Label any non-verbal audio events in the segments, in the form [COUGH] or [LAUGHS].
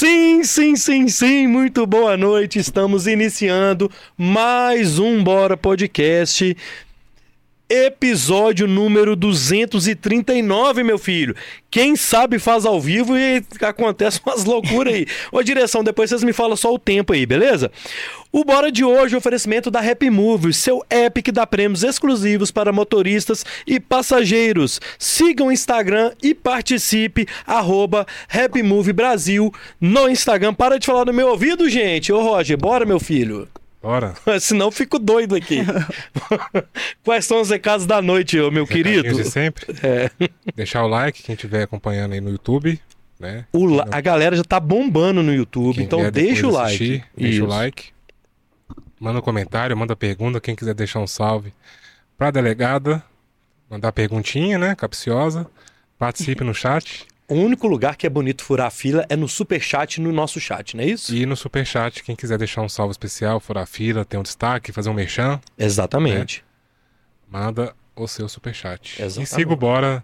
Sim, sim, sim, sim, muito boa noite. Estamos iniciando mais um Bora Podcast. Episódio número 239, meu filho. Quem sabe faz ao vivo e acontece [LAUGHS] umas loucuras aí. Ô, direção, depois vocês me falam só o tempo aí, beleza? O Bora de hoje é oferecimento da Happy Move, seu app que dá prêmios exclusivos para motoristas e passageiros. Siga o Instagram e participe, arroba Happy Brasil no Instagram. Para de falar no meu ouvido, gente. Ô, Roger, bora, meu filho. Bora. [LAUGHS] Senão eu fico doido aqui. [LAUGHS] Quais são os recados da noite, meu querido? de sempre. É. Deixar o like, quem estiver acompanhando aí no YouTube, né? O la- a galera já tá bombando no YouTube, Quem então deixa o like. assistir, Deixa o like. Manda um comentário, manda pergunta. Quem quiser deixar um salve pra delegada, mandar perguntinha, né? Capciosa. Participe no chat O único lugar que é bonito furar a fila é no superchat e no nosso chat, não é isso? e no superchat. Quem quiser deixar um salve especial, furar a fila, ter um destaque, fazer um merchan, Exatamente. manda o seu superchat. Exatamente. E siga o Bora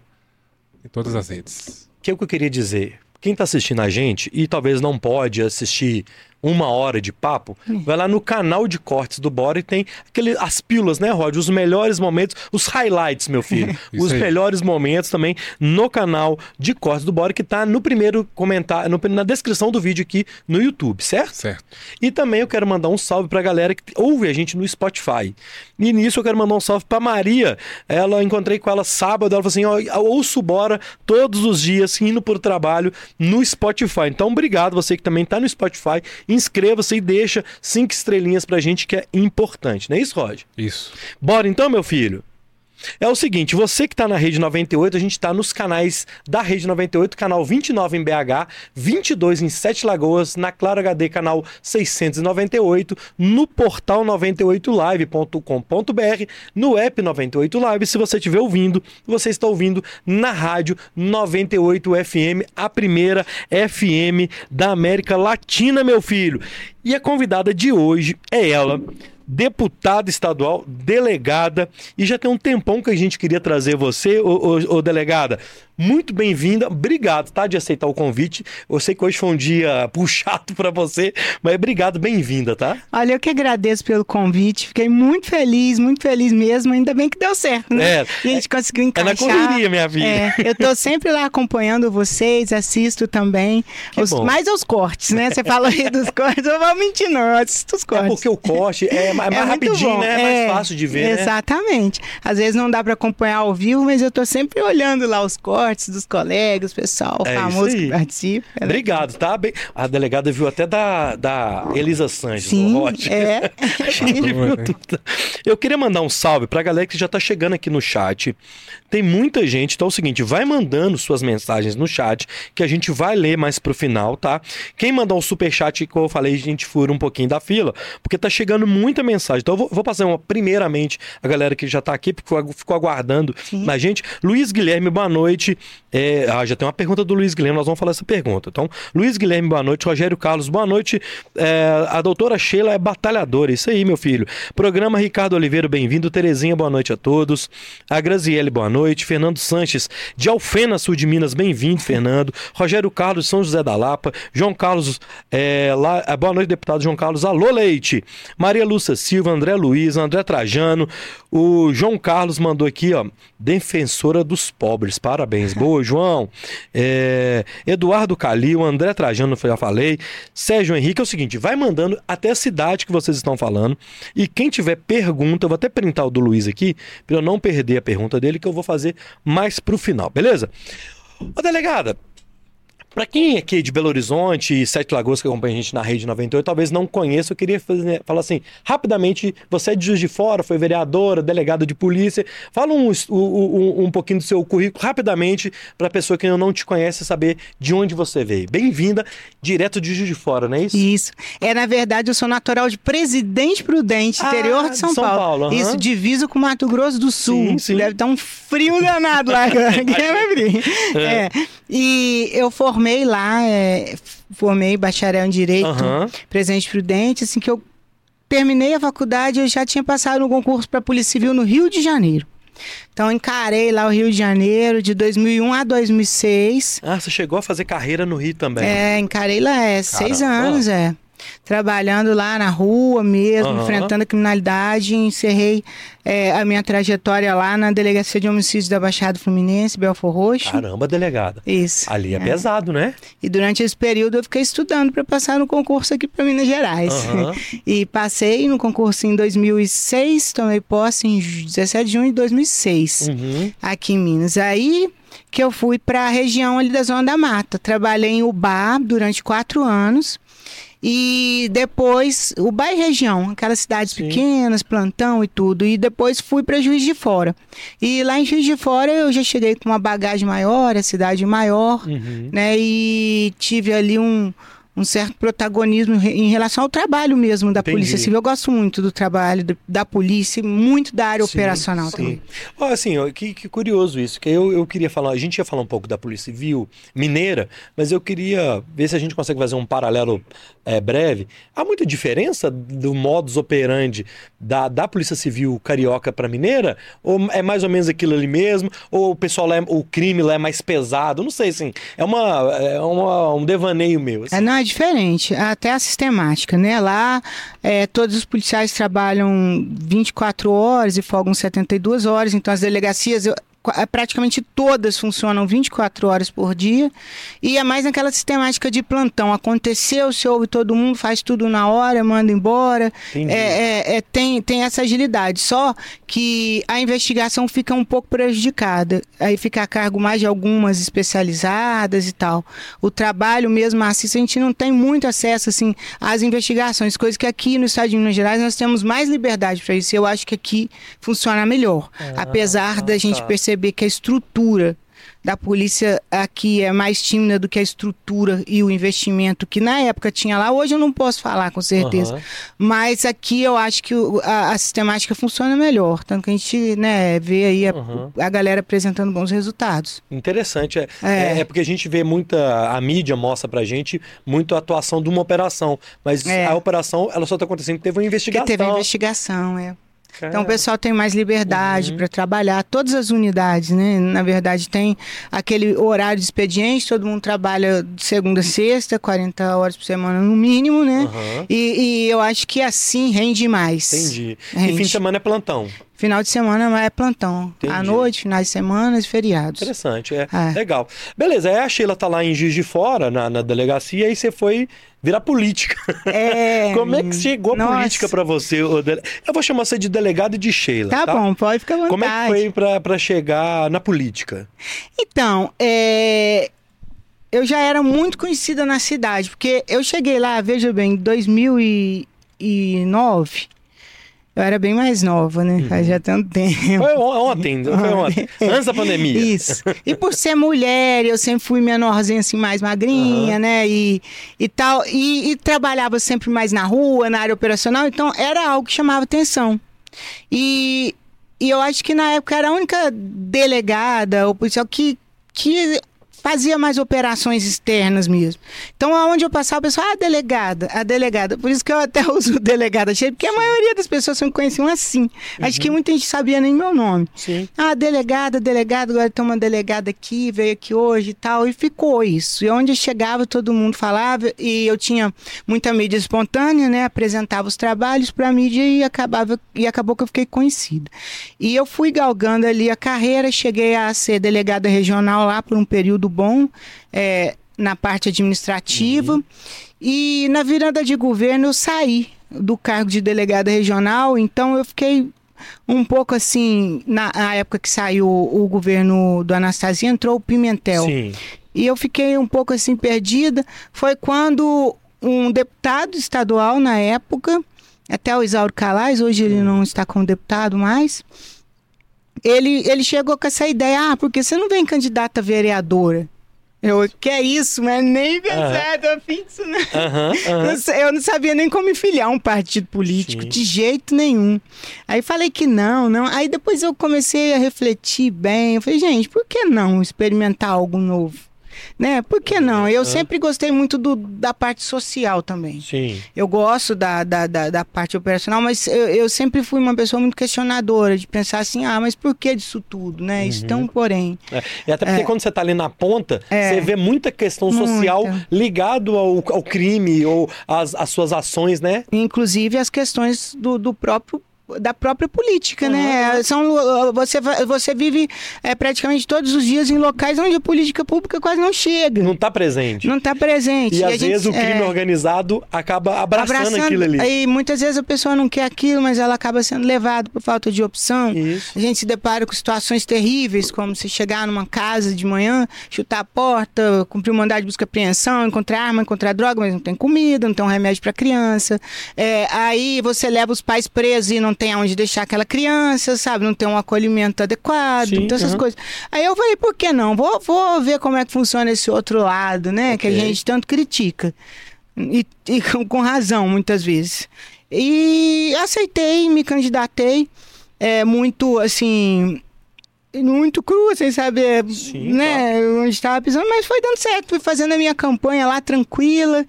em todas as redes. O que é o que eu queria dizer? Quem tá assistindo a gente e talvez não pode assistir uma hora de papo, vai lá no canal de cortes do Bora e tem aquele, as pílulas, né, Rod? Os melhores momentos, os highlights, meu filho. [LAUGHS] Os aí. melhores momentos também no canal de cortes do Bora, que tá no primeiro comentário, no- na descrição do vídeo aqui no YouTube, certo? Certo. E também eu quero mandar um salve pra galera que ouve a gente no Spotify. E nisso eu quero mandar um salve pra Maria. Ela encontrei com ela sábado, ela falou assim: ó, eu ouço bora todos os dias indo pro trabalho no Spotify. Então, obrigado você que também tá no Spotify. Inscreva-se e deixa cinco estrelinhas pra gente que é importante, não é isso, Rod? Isso. Bora então, meu filho? É o seguinte, você que está na Rede 98, a gente está nos canais da Rede 98, canal 29 em BH, 22 em Sete Lagoas, na Claro HD, canal 698, no portal 98live.com.br, no app 98 Live. Se você estiver ouvindo, você está ouvindo na rádio 98 FM, a primeira FM da América Latina, meu filho. E a convidada de hoje é ela deputada estadual, delegada, e já tem um tempão que a gente queria trazer você, ô, ô- ô delegada. Muito bem-vinda, obrigado, tá, de aceitar o convite. Eu sei que hoje foi um dia [LAUGHS] puxado para você, mas obrigado, bem-vinda, tá? Olha, eu que agradeço pelo convite. Fiquei muito feliz, muito feliz mesmo. Ainda bem que deu certo, né? É, e a gente conseguiu É na encaixar. correria, minha filha. É, eu tô sempre lá acompanhando vocês, assisto também. Os- mais os cortes, né? Você falou aí dos [LAUGHS] cortes, eu vou mentir, não. Eu assisto os É cortes. porque o corte é [LAUGHS] mais, mais É rapidinho, né? É É, mais fácil de ver, né? Exatamente. Às vezes não dá para acompanhar ao vivo, mas eu tô sempre olhando lá os cortes dos colegas, pessoal É famoso que participa. né? Obrigado, tá? Bem- A delegada viu até da, da Elisa Sanches, Sim, Rod. é. [LAUGHS] [LAUGHS] Eu queria mandar um salve pra galera que já tá chegando aqui no chat. Tem muita gente, então é o seguinte, vai mandando suas mensagens no chat, que a gente vai ler mais pro final, tá? Quem mandar um super chat, como eu falei, a gente fura um pouquinho da fila, porque tá chegando muita mensagem. Então eu vou, vou passar uma, primeiramente a galera que já tá aqui, porque ficou, aguardando a gente. Luiz Guilherme, boa noite. É, ah, já tem uma pergunta do Luiz Guilherme, nós vamos falar essa pergunta. Então, Luiz Guilherme, boa noite. Rogério Carlos, boa noite. É, a doutora Sheila é batalhadora, isso aí, meu filho. Programa Ricardo Oliveira, bem-vindo. Terezinha, boa noite a todos. A Graziele, boa noite. Fernando Sanches, de Alfena, sul de Minas, bem-vindo, Fernando. Rogério Carlos, São José da Lapa. João Carlos, é, lá, é, boa noite, deputado João Carlos. Alô, Leite. Maria Lúcia Silva, André Luiz, André Trajano. O João Carlos mandou aqui, ó, defensora dos pobres. Parabéns. Boa, João. É, Eduardo Calil, André Trajano, já falei. Sérgio Henrique, é o seguinte, vai mandando até a cidade que vocês estão falando. E quem tiver pergunta, eu vou até printar o do Luiz aqui, para eu não perder a pergunta dele, que eu vou fazer mais pro final, beleza? Ô, delegada, Pra quem aqui é de Belo Horizonte e Sete Lagoas que acompanha a gente na Rede 98, talvez não conheça, eu queria fazer- falar assim, rapidamente, você é de Juiz de Fora, foi vereadora, delegada de polícia, fala um, um, um pouquinho do seu currículo rapidamente pra pessoa que não te conhece saber de onde você veio. Bem-vinda, direto de Juiz de Fora, não é isso? Isso. É, na verdade, eu sou natural de Presidente Prudente, Ah, interior de São, de São Paulo. Paulo, aham. Isso, divisa com Mato Grosso do Sul. Sim, sim. Deve estar um frio danado lá. [LAUGHS] [LAUGHS] Vai abrir. É. E eu formei lá, é, formei bacharel em Direito, Aham. Presidente Prudente, assim que eu terminei a faculdade, eu já tinha passado no concurso para Polícia Civil no Rio de Janeiro. Então encarei lá o Rio de Janeiro de 2001 a 2006. Ah, você chegou a fazer carreira no Rio também? É, encarei lá, é, seis Caramba. anos, é. Trabalhando lá na rua mesmo, Aham. enfrentando a criminalidade. Encerrei é, a minha trajetória lá na Delegacia de Homicídios da Baixada Fluminense, Belfor Roxo. Caramba, delegada. Isso. Ali é, pesado, né? E durante esse período eu fiquei estudando para passar no concurso aqui para Minas Gerais. Aham. [LAUGHS] E passei no concurso em 2006, tomei posse em ju- 17 de junho de 2006, Uhum. aqui em Minas. Aí que eu fui para a região ali da Zona da Mata. Trabalhei em Ubá durante quatro anos. E depois, Ubá e região, aquelas cidades Sim. pequenas, plantão e tudo. E depois fui para Juiz de Fora. E lá em Juiz de Fora eu já cheguei com uma bagagem maior, a cidade maior Uhum. né? E tive ali um, um certo protagonismo em re- em relação ao trabalho mesmo da Entendi. Polícia Civil. Eu gosto muito do trabalho do- da polícia, e muito da área Sim, operacional sim. também. Ó, assim, ó, que, que curioso isso, que eu, eu queria falar, a gente ia falar um pouco da Polícia Civil mineira, mas eu queria ver se a gente consegue fazer um paralelo é, breve. Há muita diferença do modus operandi da, da Polícia Civil carioca para mineira? Ou é mais ou menos aquilo ali mesmo? Ou o pessoal lá, é- o crime lá é mais pesado? Não sei, assim, é, uma, é uma, um devaneio meu. assim. É, não, é diferente, até a sistemática, né? Lá, é, todos os policiais trabalham 24 horas e folgam 72 horas, então as delegacias, praticamente todas funcionam 24 horas por dia, e é mais naquela sistemática de plantão. Aconteceu, se ouve todo mundo, faz tudo na hora, manda embora. É, é, é, tem, tem essa agilidade, só que a investigação fica um pouco prejudicada. Aí fica a cargo mais de algumas especializadas e tal. O trabalho mesmo assim, a gente não tem muito acesso assim às investigações, coisas que aqui no estado de Minas Gerais nós temos mais liberdade para isso. Eu acho que aqui funciona melhor, apesar da gente tá. perceber que a estrutura da polícia aqui é mais tímida do que a estrutura e o investimento que na época tinha lá. Hoje eu não posso falar com certeza. Aham. Mas aqui eu acho que a, a sistemática funciona melhor. Tanto que a gente né, vê aí a, Aham. a galera apresentando bons resultados. Interessante. É, É. é. é porque a gente vê muita. A mídia mostra pra gente muito a atuação de uma operação. Mas É. a operação ela só tá acontecendo porque teve uma investigação. teve a investigação, é. Então o pessoal tem mais liberdade Uhum. para trabalhar. Todas as unidades, né? Na verdade, tem aquele horário de expediente, todo mundo trabalha de segunda a sexta, 40 horas por semana no mínimo, né? Aham. E, e eu acho que assim rende mais. Entendi. E Rende. fim de semana é plantão. Final de semana é plantão. À Entendi. noite, finais de semana e feriados. Interessante, é. É. Legal. Beleza, aí a Sheila tá lá em Juiz de Fora, na, na delegacia, e você foi virar política. É. [LAUGHS] Como é que chegou a Nossa. política pra você? Eu vou chamar você de delegado e de Sheila. Tá, Tá, bom, pode ficar à vontade. Como é que foi pra, pra chegar na política? Então, é, eu já era muito conhecida na cidade, porque eu cheguei lá, veja bem, em 2009. Eu era bem mais nova, né? Faz já tanto tempo. Foi on- ontem, foi [LAUGHS] ontem. Antes da pandemia. Isso. E por ser mulher, eu sempre fui menorzinha, assim, mais magrinha, Aham. né? E, e tal. E, e trabalhava sempre mais na rua, na área operacional. Então, era algo que chamava atenção. E, e eu acho que na época era a única delegada ou policial que, que fazia mais operações externas mesmo. Então, aonde eu passava, o pessoal, ah, a delegada, a delegada. Por isso que eu até [LAUGHS] uso delegada cheia, porque a maioria das pessoas me conheciam assim. Acho que muita gente sabia nem meu nome. Sim. Ah, delegada, delegado, agora tem uma delegada aqui, veio aqui hoje e tal, e ficou isso. E onde eu chegava, todo mundo falava, e eu tinha muita mídia espontânea, né? Apresentava os trabalhos para a mídia e acabava e acabou que eu fiquei conhecida. E eu fui galgando ali a carreira, cheguei a ser delegada regional lá por um período bom, é, na parte administrativa. E na virada de governo eu saí do cargo de delegada regional, então eu fiquei um pouco assim, na, na época que saiu o, o governo do Anastasia, entrou o Pimentel. Sim. E eu fiquei um pouco assim perdida. Foi quando um deputado estadual na época, até o Isauro Calais, hoje ele não está como deputado mais, ele, ele chegou com essa ideia, ah, porque você não vem candidata vereadora? Eu, que é isso, mas nem afim disso, não. Aham, aham. [LAUGHS] Não sei, Eu não sabia nem como filiar um partido político, Sim. de jeito nenhum. Aí falei que não, não. Aí depois eu comecei a refletir bem. Eu falei, gente, por que não experimentar algo novo? Né? Por que não? Eu sempre gostei muito do, da parte social também. Sim. Eu gosto da, da, da, da parte operacional, mas eu, eu sempre fui uma pessoa muito questionadora, de pensar assim, ah, mas por que disso tudo, né? Isso tão porém. É, E até porque quando você tá ali na ponta, É. você vê muita questão social Muita. ligado ao, ao crime ou às, às suas ações, né? inclusive as questões do, do próprio da própria política, né? São, uh, você, você vive é, praticamente todos os dias em locais onde a política pública quase não chega. Não tá presente. Não está presente. E a às gente- vezes o crime é, organizado acaba abraçando, aquilo ali. Aí muitas vezes a pessoa não quer aquilo, mas ela acaba sendo levada por falta de opção. Isso. A gente se depara com situações terríveis, como se chegar numa casa de manhã, chutar a porta, cumprir um mandado de busca e apreensão, encontrar arma, encontrar droga, mas não tem comida, não tem um remédio para criança. É, aí você leva os pais presos e não tem aonde deixar aquela criança, sabe? Não tem um acolhimento adequado, Sim, todas essas aham. coisas. Aí eu falei, por que não? Vou, vou ver como é que funciona esse outro lado, né? Que a gente tanto critica. E, e [LAUGHS] com, com razão, muitas vezes. E aceitei, me candidatei. É muito, assim, muito crua, sem saber Sim, né, onde estava pisando, mas foi dando certo. Fui fazendo a minha campanha lá tranquila,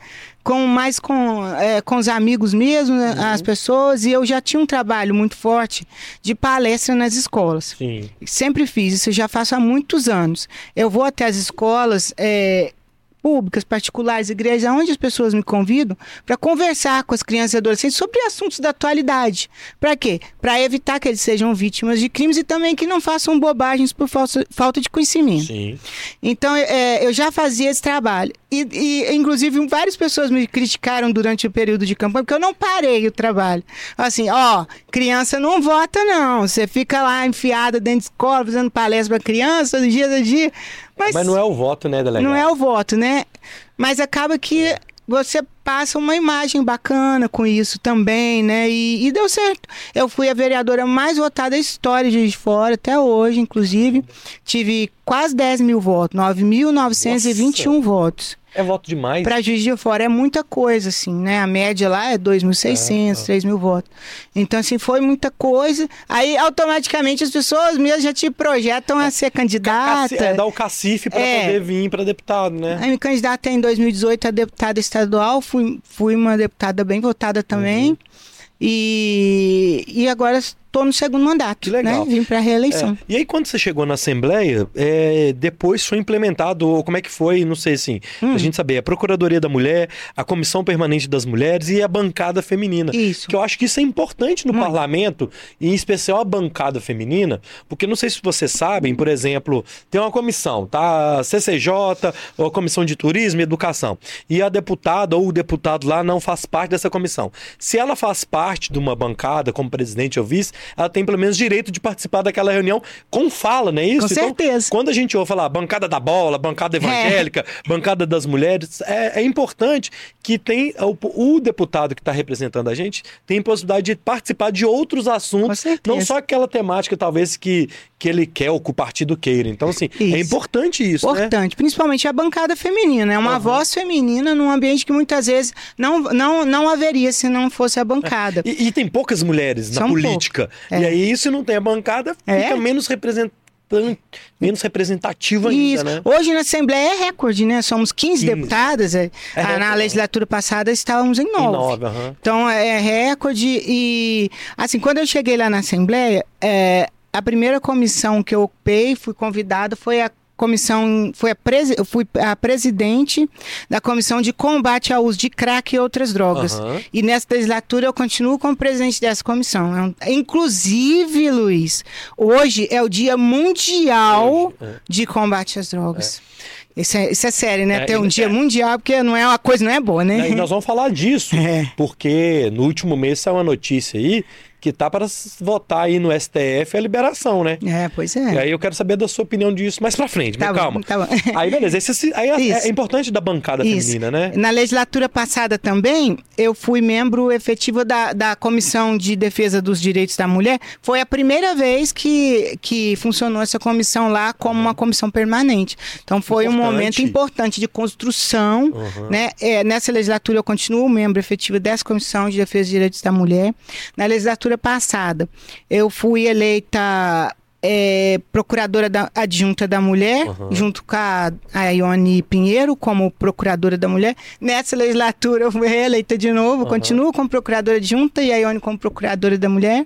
com mais com, é, com os amigos mesmo, né, Uhum. as pessoas, e eu já tinha um trabalho muito forte de palestra nas escolas. Sim. Sempre fiz, isso eu já faço há muitos anos. Eu vou até as escolas é, públicas, particulares, igrejas, onde as pessoas me convidam para conversar com as crianças e adolescentes sobre assuntos da atualidade. Para quê? Para evitar que eles sejam vítimas de crimes e também que não façam bobagens por falta de conhecimento. Sim. Então, é, eu já fazia esse trabalho. E, e, inclusive, várias pessoas me criticaram durante o período de campanha, porque eu não parei o trabalho. Assim, ó, criança não vota, não. Você fica lá enfiada dentro de escola, fazendo palestra para criança, do dia a dia. Mas, Mas não é o voto, né, delegado? não é o voto, né? Mas acaba que você passa uma imagem bacana com isso também, né? E, e deu certo. Eu fui a vereadora mais votada da história de Juiz de Fora, até hoje, inclusive. Tive quase 10 mil votos, 9.921 votos. É voto demais. Para Juiz de Fora é muita coisa, assim, né? A média lá é 2.600, 3 mil votos. Então, assim, foi muita coisa. Aí, automaticamente, as pessoas mesmo já te projetam a ser candidata. É, dar o cacife pra É. poder vir pra deputado, né? Aí me candidatei em 2018 a deputada estadual, fui, fui uma deputada bem votada também. Uhum. E, e agora estou no segundo mandato, Que legal. né? Vim para reeleição. É. E aí, quando você chegou na Assembleia, é, depois foi implementado, ou como é que foi, não sei assim, Hum. a gente saber, a Procuradoria da Mulher, a Comissão Permanente das Mulheres e a bancada feminina. Isso. Que eu acho que isso é importante no Muito. parlamento, e em especial a bancada feminina, porque não sei se vocês sabem, por exemplo, tem uma comissão, tá? A CCJ, ou a Comissão de Turismo e Educação. E a deputada ou o deputado lá não faz parte dessa comissão. Se ela faz parte de uma bancada, como presidente ou vice, ela tem pelo menos direito de participar daquela reunião com fala, não é isso? Com certeza. Quando a gente ouve falar bancada da bola, bancada evangélica, bancada das mulheres, é, é importante que tem o, o deputado que está representando a gente tem possibilidade de participar de outros assuntos, não só aquela temática talvez que, que ele quer ou que o partido queira. Então, assim, é Isso. importante isso, né? Importante, principalmente a bancada feminina. É uma Aham. voz feminina num ambiente que muitas vezes não, não, não haveria se não fosse a bancada. E, e tem poucas mulheres na São política. Poucas. E É. aí, se não tem a bancada, fica É. menos representante. Menos representativo ainda, Isso. né? Hoje na Assembleia é recorde, né? Somos 15, 15. deputadas. é. É Ah, na recorde. legislatura passada estávamos em Em nove. nove, aham. Então é recorde e assim quando eu cheguei lá na Assembleia, é, a primeira comissão que eu ocupei, fui convidada, foi a comissão, foi a presi, fui a presidente da comissão de combate ao uso de crack e outras drogas. Aham. E nessa legislatura eu continuo como presidente dessa comissão. É um- Inclusive, Luiz, hoje é o Dia Mundial é. de combate às drogas. Isso, é, isso é sério, né? É, Ter um e- dia é. mundial, porque não é uma coisa, não é boa, né? E nós vamos falar disso, [LAUGHS] É. porque no último mês saiu uma notícia aí que tá para votar aí no STF a liberação, né? É, pois E é. aí eu quero saber da sua opinião disso mais pra frente, Tá bom, calma. tá bom. [LAUGHS] Aí beleza, esse, aí é, é importante da bancada Isso. feminina, né? Na legislatura passada também, eu fui membro efetivo da, da Comissão de Defesa dos Direitos da Mulher. Foi a primeira vez que, que funcionou essa comissão lá como uma comissão permanente. Então foi um Importante. momento importante de construção. Uhum. Né? É, nessa legislatura eu continuo membro efetivo dessa Comissão de Defesa dos Direitos da Mulher. Na legislatura passada, eu fui eleita é, procuradora da, adjunta da mulher, Uhum. junto com a, a Ione Pinheiro como procuradora da mulher. Nessa legislatura eu fui reeleita de novo, Uhum. continuo como procuradora adjunta e a Ione como procuradora da mulher.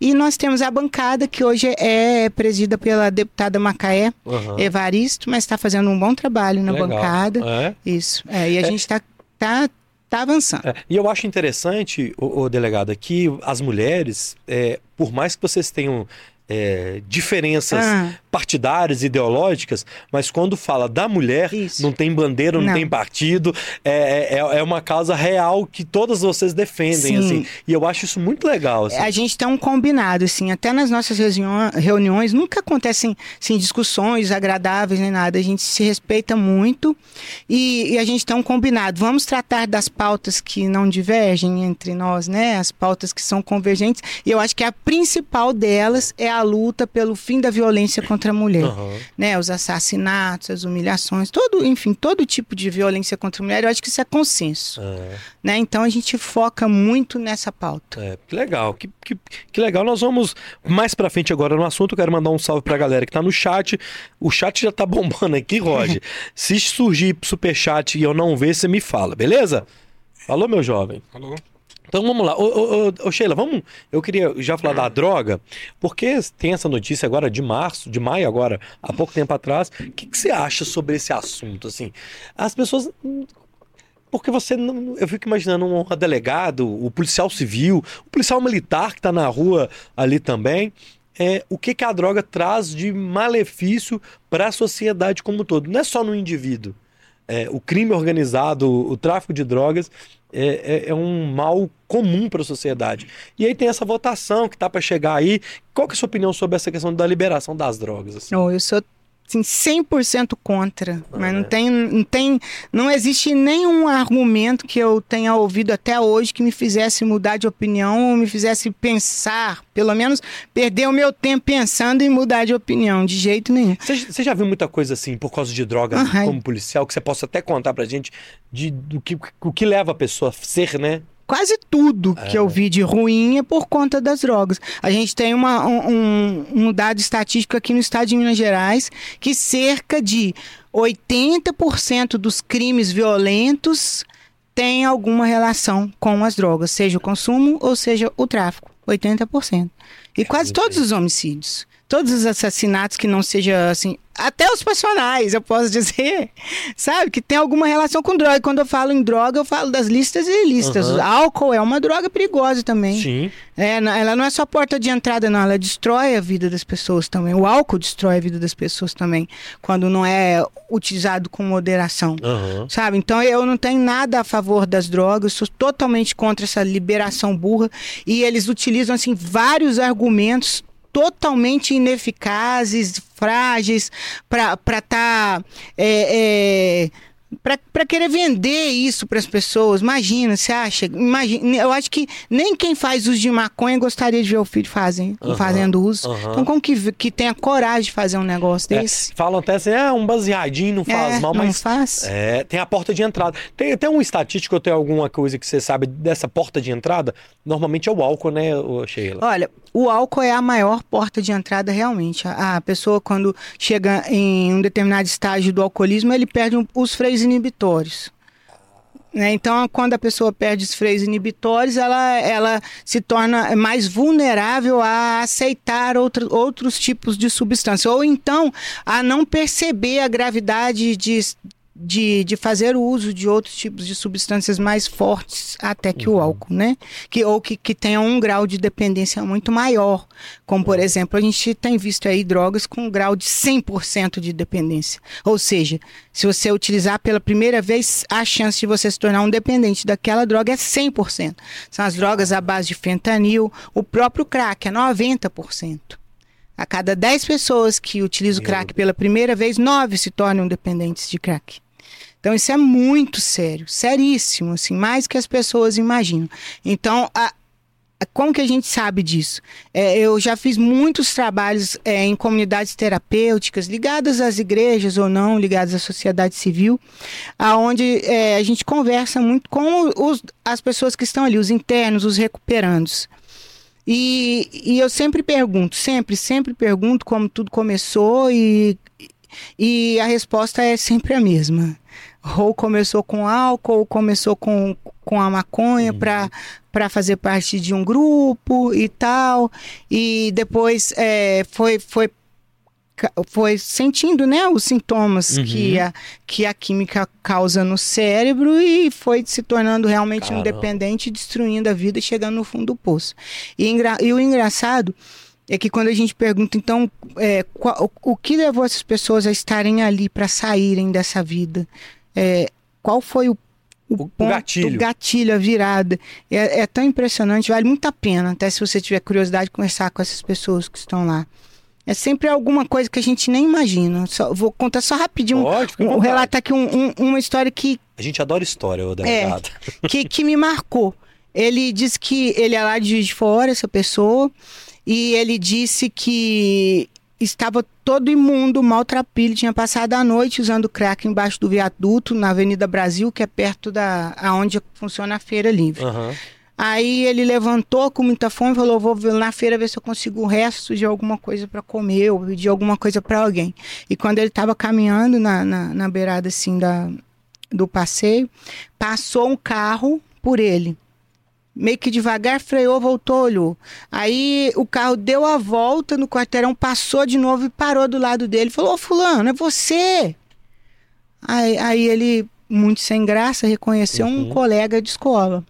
E nós temos a bancada que hoje é presidida pela deputada Macaé Aham. Evaristo, mas está fazendo um bom trabalho na Legal. bancada. É. Isso. É, e a É. gente está tá, tá avançando. É, e eu acho interessante, o, delegado, que as mulheres, é, por mais que vocês tenham é, diferenças Ah. partidárias, ideológicas, mas quando fala da mulher, Isso. não tem bandeira, não, Não. tem partido, é, é, é uma causa real que todas vocês defendem, Sim. assim. E eu acho isso muito legal, assim. A gente tem um combinado, assim, até nas nossas reuniões nunca acontecem assim, discussões agradáveis nem nada. A gente se respeita muito e, e a gente tem um combinado. Vamos tratar das pautas que não divergem entre nós, né? As pautas que são convergentes. E eu acho que a principal delas é a luta pelo fim da violência contra a mulher. Aham. Né, os assassinatos, as humilhações, todo, enfim, todo tipo de violência contra a mulher, eu acho que isso é consenso. É, Né? Então a gente foca muito nessa pauta. é, que legal, que, que, que legal. Nós vamos mais pra frente agora no assunto. Eu quero mandar um salve pra galera que tá no chat. O chat já tá [LAUGHS] bombando aqui, Roger. Se surgir superchat e eu não ver, você me fala, beleza? Falou, meu jovem. Falou. Então vamos lá. Ô, ô, ô, Sheila, vamos. Eu queria já falar da droga, porque tem essa notícia agora de março, de maio agora, há pouco tempo atrás. O que, que você acha sobre esse assunto? Assim, as pessoas. Porque você não. Eu fico imaginando um delegado, o policial civil, o policial militar que está na rua ali também. É, o que, que a droga traz de malefício para a sociedade como um todo? Não é só no indivíduo. É, o crime organizado, o, tráfico de drogas é, é- é um mal comum para a sociedade. E aí tem essa votação que tá para chegar aí. Qual que é a sua opinião sobre essa questão da liberação das drogas? assim? Não, eu sou assim, 100% contra, mas é. não tem, não tem, não existe nenhum argumento que eu tenha ouvido até hoje que me fizesse mudar de opinião ou me fizesse pensar, pelo menos perder o meu tempo pensando em mudar de opinião, de jeito nenhum. Você, já viu muita coisa assim por causa de droga Aham. como policial que você possa até contar pra gente de, do que, o que leva a pessoa a ser, né? Quase tudo que eu vi de ruim é por conta das drogas. A gente tem uma, um, um- um dado estatístico aqui no estado de Minas Gerais que cerca de 80% dos crimes violentos têm alguma relação com as drogas, seja o consumo ou seja o tráfico. 80%. E quase todos os homicídios. Todos os assassinatos que não seja assim, até os passionais, eu posso [LAUGHS] dizer, sabe, que tem alguma relação com droga. Quando eu falo em droga, eu falo das listas e listas. Aham. Álcool é uma droga perigosa também. Sim. É, ela não é só porta de entrada, não. Ela destrói a vida das pessoas também. O álcool destrói a vida das pessoas também, quando não é utilizado com moderação. Aham. Sabe? Então eu não tenho nada a favor das drogas, sou totalmente contra essa liberação burra. E eles utilizam assim vários argumentos totalmente ineficazes, frágeis, para estar. Tá, é, é, para querer vender isso para as pessoas, imagina, você acha? Imagina, eu acho que nem quem faz uso de maconha gostaria de ver o filho fazem, Aham, fazendo uso. aham. Então, como que, que tem a coragem de fazer um negócio É, desse? falam até assim, ah, um baseadinho não faz É, mal, não mas faz. É, tem a porta de entrada. Tem até um estatístico, ou tem alguma coisa que você sabe dessa porta de entrada? Normalmente é o álcool, né, ô Sheila? Olha, o álcool é a maior porta de entrada realmente. A, pessoa, quando chega em um determinado estágio do alcoolismo, ele perde um- os freios inibitórios. Né? Então, quando a pessoa perde os freios inibitórios, ela, ela se torna mais vulnerável a aceitar outro, outros tipos de substância. Ou então, a não perceber a gravidade de, de, de fazer o uso de outros tipos de substâncias mais fortes até que o álcool, né? Que, ou que, que tenham um grau de dependência muito maior. Como, por exemplo, a gente tem visto aí drogas com um grau de 100% de dependência. Ou seja, se você utilizar pela primeira vez, a chance de você se tornar um dependente daquela droga é 100%. São as drogas à base de fentanil, o próprio crack é 90%. A cada 10 pessoas que utilizam o crack pela primeira vez, 9 se tornam dependentes de crack. Então isso é muito sério, seríssimo, assim, mais que as pessoas imaginam. Então, a- como que a gente sabe disso? É, eu já fiz muitos trabalhos é, em comunidades terapêuticas, ligadas às igrejas ou não, ligadas à sociedade civil, aonde é, a gente conversa muito com os- as pessoas que estão ali, os internos, os recuperandos. E, e eu sempre pergunto, sempre, sempre pergunto como tudo começou e, e a resposta é sempre a mesma. Ou começou com álcool, ou começou com, com a maconha Uhum. para fazer parte de um grupo e tal. E depois é, foi, foi, foi sentindo né, os sintomas Uhum. que, a, que a química causa no cérebro e foi se tornando realmente Caramba. dependente, destruindo a vida e chegando no fundo do poço. E, e o engraçado é que quando a gente pergunta, então, é, qual- o, o que levou essas pessoas a estarem ali para saírem dessa vida? É, qual foi o, O- o gatilho. o gatilho, a virada? É, é tão impressionante, vale muito a pena, até se você tiver curiosidade, conversar com essas pessoas que estão lá. É sempre alguma coisa que a gente nem imagina. Só- vou contar só rapidinho. Pode, um, vontade. relatar aqui um- um- uma história que A gente adora história, ô É. delegado. [LAUGHS] que, que me marcou. Ele disse que ele é lá de Juiz de Fora, essa pessoa, e ele disse que estava todo imundo, maltrapilho, tinha passado a noite usando crack embaixo do viaduto na Avenida Brasil, que é perto da aonde funciona a feira livre. Aham. Aí ele levantou com muita fome e falou: Vou na feira ver se eu consigo o resto de alguma coisa para comer ou pedir alguma coisa para alguém. E quando ele estava caminhando na, na, na beirada assim da, do passeio, passou um carro por ele. Meio que devagar freou, voltou, olhou. Aí o carro deu a volta no quarteirão, passou de novo e parou do lado dele. Falou: Ô, Fulano, é você? Aí, aí ele, muito sem graça, reconheceu Uhum. um colega de escola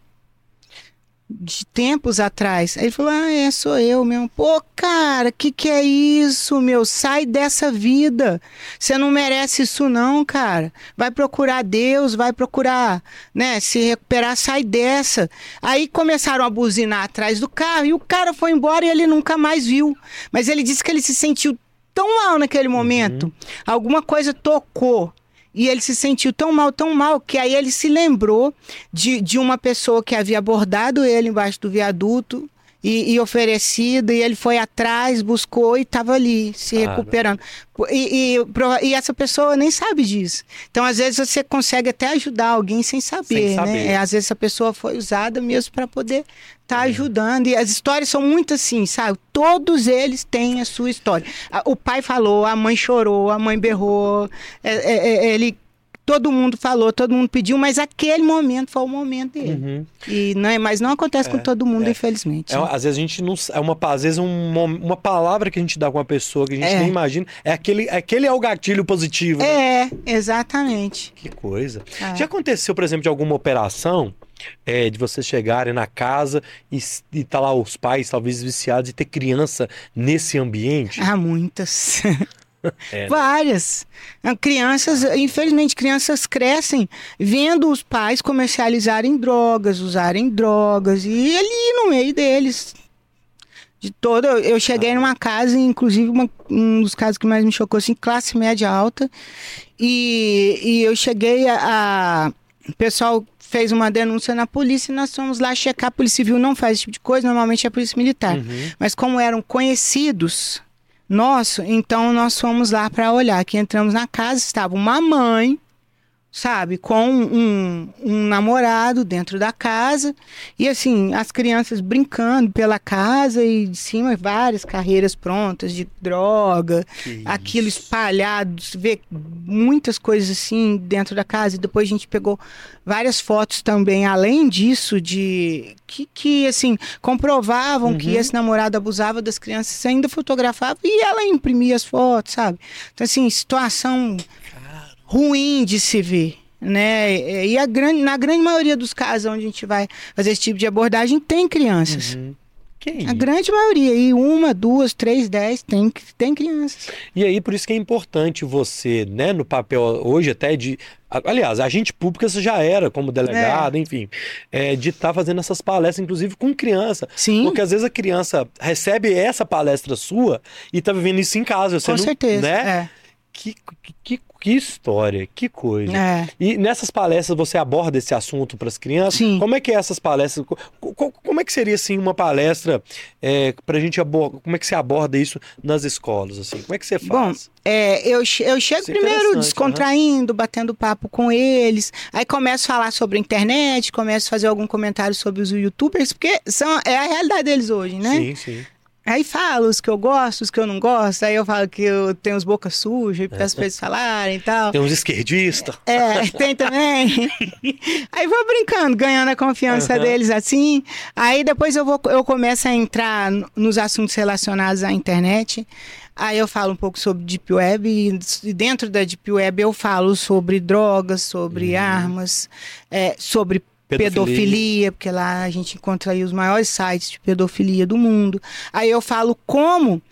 de tempos atrás. Aí ele falou: Ah, é, sou eu mesmo. Pô, cara, que que é isso, meu? Sai dessa vida. Você não merece isso, não, cara. Vai procurar Deus, vai procurar, né, se recuperar, sai dessa. Aí começaram a buzinar atrás do carro e o cara foi embora e ele nunca mais viu. Mas ele disse que ele se sentiu tão mal naquele momento. Alguma coisa tocou. E ele se sentiu tão mal, tão mal, que aí ele se lembrou de, de uma pessoa que havia abordado ele embaixo do viaduto e, e oferecido, e ele foi atrás, buscou e estava ali, se Cara. recuperando. E, e, e essa pessoa nem sabe disso. Então, às vezes, você consegue até ajudar alguém sem saber, Sem saber. né? É, às vezes, a pessoa foi usada mesmo para poder estar ajudando. E as histórias são muito assim, sabe? Todos eles têm a sua história. O pai falou, a mãe chorou, a mãe berrou, é, é, é, ele. Todo mundo falou, todo mundo pediu, mas aquele momento foi o momento dele. Uhum. E não, é- mas não acontece com todo mundo, infelizmente. É, às vezes a gente não. É uma, às vezes um mom- uma palavra que a gente dá com uma pessoa que a gente É. nem imagina. É aquele, aquele é o gatilho positivo. né? É, exatamente. Que coisa. É. Já aconteceu, por exemplo, de alguma operação é, de vocês chegarem na casa e, s- e tá lá os pais, talvez viciados, e ter criança nesse ambiente? Há muitas. [LAUGHS] É, né? Várias. Ah, Crianças, infelizmente, crianças crescem vendo os pais comercializarem drogas, usarem drogas, e ali no meio deles. De toda. eu- cheguei numa casa, inclusive uma- um dos casos que mais me chocou, assim, classe média alta. E, e eu cheguei a, a- O pessoal fez uma denúncia na polícia e nós fomos lá checar. A Polícia Civil não faz esse tipo de coisa, normalmente é a Polícia Militar. Uhum. Mas como eram conhecidos nosso, então nós fomos lá para olhar. Que entramos na casa, estava uma mãe, sabe, com um, um namorado dentro da casa. E assim, as crianças brincando pela casa e de cima várias carreiras prontas de droga, Que aquilo isso. espalhado, se vê muitas coisas assim dentro da casa. E depois a gente pegou várias fotos também, além disso, de que, que assim, comprovavam que Uhum. esse namorado abusava das crianças, ainda fotografava e ela imprimia as fotos, sabe? Então, assim, situação ruim de se ver. Né? E a grande, na grande maioria dos casos onde a gente vai fazer esse tipo de abordagem, tem crianças. Uhum. Que A grande maioria, e uma, duas, três, dez, tem, tem crianças. E aí, por isso que é importante você, né, no papel hoje até de. Aliás, a agente pública você já era como delegado, enfim, é, de estar fazendo essas palestras, inclusive com criança. Sim, Porque às vezes a criança recebe essa palestra sua e tá vivendo isso em casa. Você com não, certeza. Né? é. Que, que, que- Que história, que coisa. É. E nessas palestras você aborda esse assunto para as crianças? Sim. Como é que é essas palestras? Co- co- Como é que seria assim uma palestra é, para a gente abordar? Como é que você aborda isso nas escolas? Assim? Como é que você Bom, faz? É, eu, eu chego Isso é primeiro descontraindo, batendo papo com eles, aí começo a falar sobre a internet, começo a fazer algum comentário sobre os youtubers, porque são, é a realidade deles hoje, né? Sim, sim. Aí falo os que eu gosto, os que eu não gosto, aí eu falo que eu tenho os boca suja e peço pra eles falarem e tal. Tem uns esquerdistas. É, tem também. [LAUGHS] Aí vou brincando, ganhando a confiança Aham. deles assim. Aí depois eu, vou, eu começo a entrar no- nos assuntos relacionados à internet. Aí eu falo um pouco sobre Deep Web e dentro da Deep Web eu falo sobre drogas, sobre armas, é, sobre Pedofilia. pedofilia, porque lá a gente encontra aí os maiores sites de pedofilia do mundo. Aí eu falo como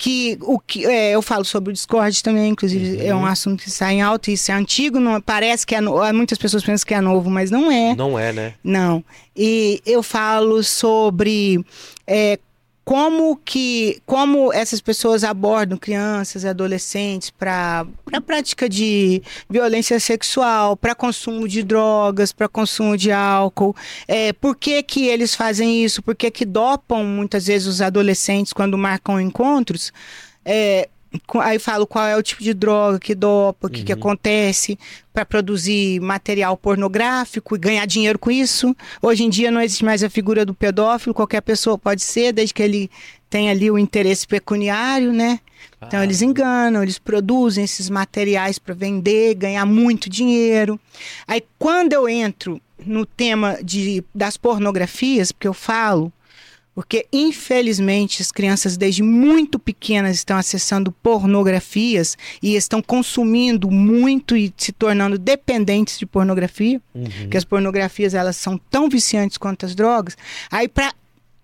que o que é, eu falo sobre o Discord também, inclusive é um assunto que está em alta, isso é antigo, não parece que é no, muitas pessoas pensam que é novo, mas não é. Não é, né? Não. E eu falo sobre é, como que como essas pessoas abordam crianças e adolescentes para a prática de violência sexual, para consumo de drogas, para consumo de álcool. É, por que, que eles fazem isso? Por que, que dopam muitas vezes os adolescentes quando marcam encontros? É, Aí falo qual é o tipo de droga que dopa, o que, que acontece para produzir material pornográfico e ganhar dinheiro com isso. Hoje em dia não existe mais a figura do pedófilo, qualquer pessoa pode ser, desde que ele tenha ali o interesse pecuniário, né? Então Ah. eles enganam, eles produzem esses materiais para vender, ganhar muito dinheiro. Aí quando eu entro no tema de, das pornografias, porque eu falo porque, infelizmente, as crianças desde muito pequenas estão acessando pornografias e estão consumindo muito e se tornando dependentes de pornografia, Uhum. porque as pornografias elas são tão viciantes quanto as drogas. Aí, para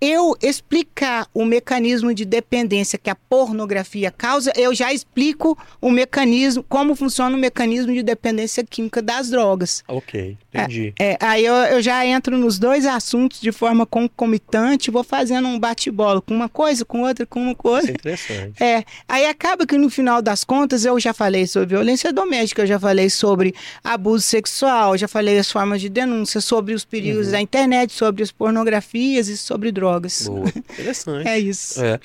eu explicar o mecanismo de dependência que a pornografia causa, eu já explico o mecanismo, como funciona o mecanismo de dependência química das drogas. Ok, entendi. É, aí eu, eu já entro nos dois assuntos de forma concomitante, vou fazendo um bate-bola com uma coisa, com outra, com uma Isso coisa. é interessante. É, aí acaba que no final das contas eu já falei sobre violência doméstica, eu já falei sobre abuso sexual, já falei as formas de denúncia, sobre os perigos da internet, sobre as pornografias e sobre drogas. Boa, interessante. [LAUGHS] É isso. É.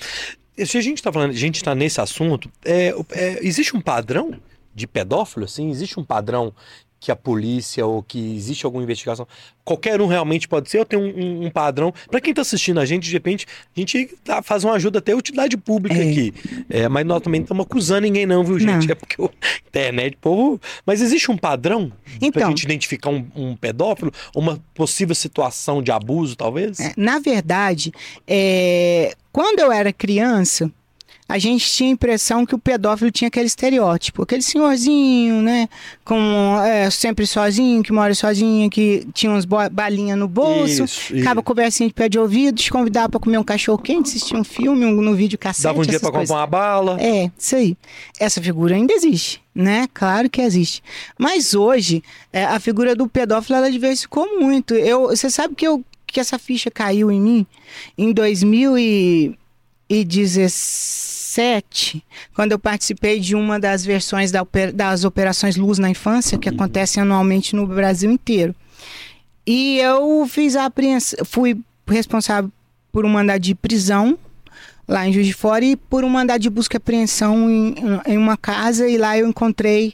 Se a gente está falando, a gente está nesse assunto, é, é, existe um padrão de pedófilo, assim? Existe um padrão que a polícia ou que existe alguma investigação? Qualquer um realmente pode ser ou tem um, um- um padrão? Para quem está assistindo a gente, de repente, a gente tá- faz uma ajuda até utilidade pública É. aqui. É, mas nós também não estamos acusando ninguém não, viu, gente? Não. É porque o internet, povo... Mas existe um padrão para a Então. gente identificar um, um pedófilo? Uma possível situação de abuso, talvez? É, na verdade, é, quando eu era criança, a gente tinha a impressão que o pedófilo tinha aquele estereótipo, aquele senhorzinho, né, com é, sempre sozinho, que mora sozinho, que tinha umas balinhas no bolso, Isso, isso. conversinha de pé de ouvido, te convidava para comer um cachorro quente, assistir um filme, um, no vídeo cassete, Dava um dia para comprar uma bala. É, isso aí. Essa figura ainda existe, né? Claro que existe. Mas hoje, é, a figura do pedófilo, ela diversificou muito. Eu, você sabe que, eu, que essa ficha caiu em mim em 2017, quando eu participei de uma das versões da das Operações Luz na Infância, que acontecem anualmente no Brasil inteiro. E eu fiz a apreensão, fui responsável por um mandado de prisão lá em Juiz de Fora e por um mandado de busca e apreensão em, em uma casa e lá eu encontrei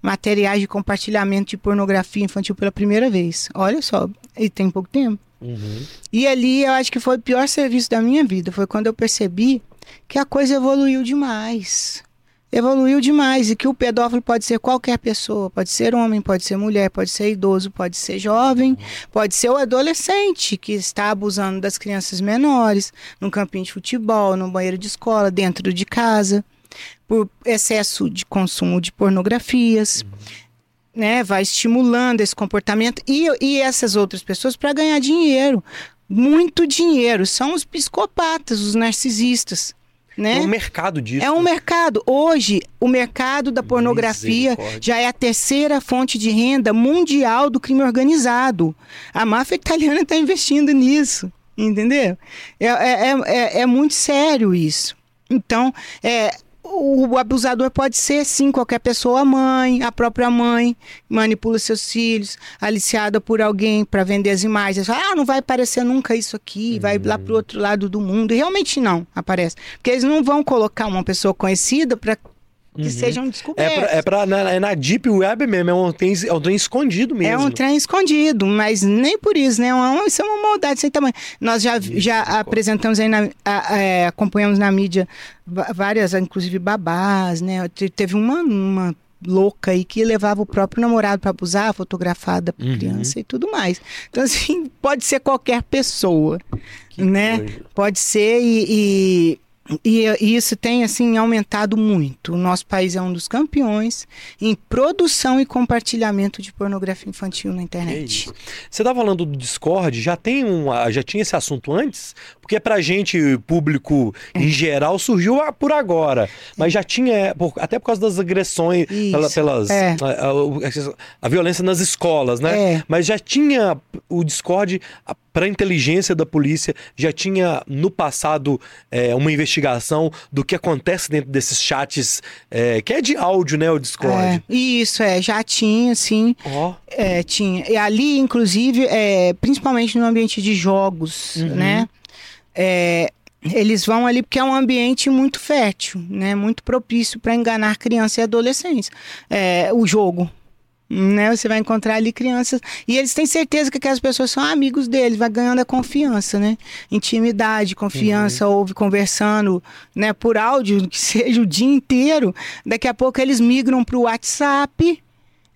materiais de compartilhamento de pornografia infantil pela primeira vez. Olha só, e tem pouco tempo. Uhum. E ali eu acho que foi o pior serviço da minha vida. Foi quando eu percebi que a coisa evoluiu demais. Evoluiu demais e que o pedófilo pode ser qualquer pessoa, pode ser homem, pode ser mulher, pode ser idoso, pode ser jovem, pode ser o adolescente que está abusando das crianças menores, no campinho de futebol, no banheiro de escola, dentro de casa, por excesso de consumo de pornografias né, vai estimulando esse comportamento e, e essas outras pessoas para ganhar dinheiro, muito dinheiro. São os psicopatas, os narcisistas, né? É um mercado disso. É um mercado. Hoje, o mercado da pornografia já é a terceira fonte de renda mundial do crime organizado. A máfia italiana está investindo nisso, entendeu? É, é, é, é- é muito sério isso. Então, é, o abusador pode ser, sim, qualquer pessoa, a mãe, a própria mãe, manipula seus filhos, aliciada por alguém para vender as imagens. Ah, não vai aparecer nunca isso aqui, uhum. vai lá pro outro lado do mundo. E realmente não aparece. Porque eles não vão colocar uma pessoa conhecida para que uhum. sejam descobertos. É, pra, é, pra, na, é na Deep Web mesmo, é um, trem, é um trem escondido mesmo. É um trem escondido, mas nem por isso, né? Uma, isso é uma maldade sem tamanho. Nós já, isso, já apresentamos aí, na, a, a, é, acompanhamos na mídia várias, inclusive babás, né? Teve uma, uma louca aí que levava o próprio namorado para abusar, fotografar da uhum. criança e tudo mais. Então, assim, [LAUGHS] pode ser qualquer pessoa, que né? Coisa. Pode ser e, e e, e, isso tem assim aumentado muito. O nosso país é um dos campeões em produção e compartilhamento de pornografia infantil na internet. Você está falando do Discord, já tem um, já tinha esse assunto antes? Porque para gente público é. em geral surgiu por agora, mas já tinha até por causa das agressões pela, pelas é. a, a, a, violência nas escolas, né? É. Mas já tinha o Discord para a inteligência da polícia já tinha no passado é, uma investigação do que acontece dentro desses chats, é, que é de áudio, né, o Discord. É, isso, é, já tinha, sim. Oh. É, tinha. E ali, inclusive, é, principalmente no ambiente de jogos, uhum. né? É, eles vão ali porque é um ambiente muito fértil, né? Muito propício para enganar crianças e adolescentes. É, o jogo, né? Você vai encontrar ali crianças e eles têm certeza que aquelas pessoas são amigos deles, vai ganhando a confiança, né? Intimidade, confiança, uhum. ouve conversando, né? Por áudio, [LAUGHS] que seja o dia inteiro. Daqui a pouco eles migram para o WhatsApp,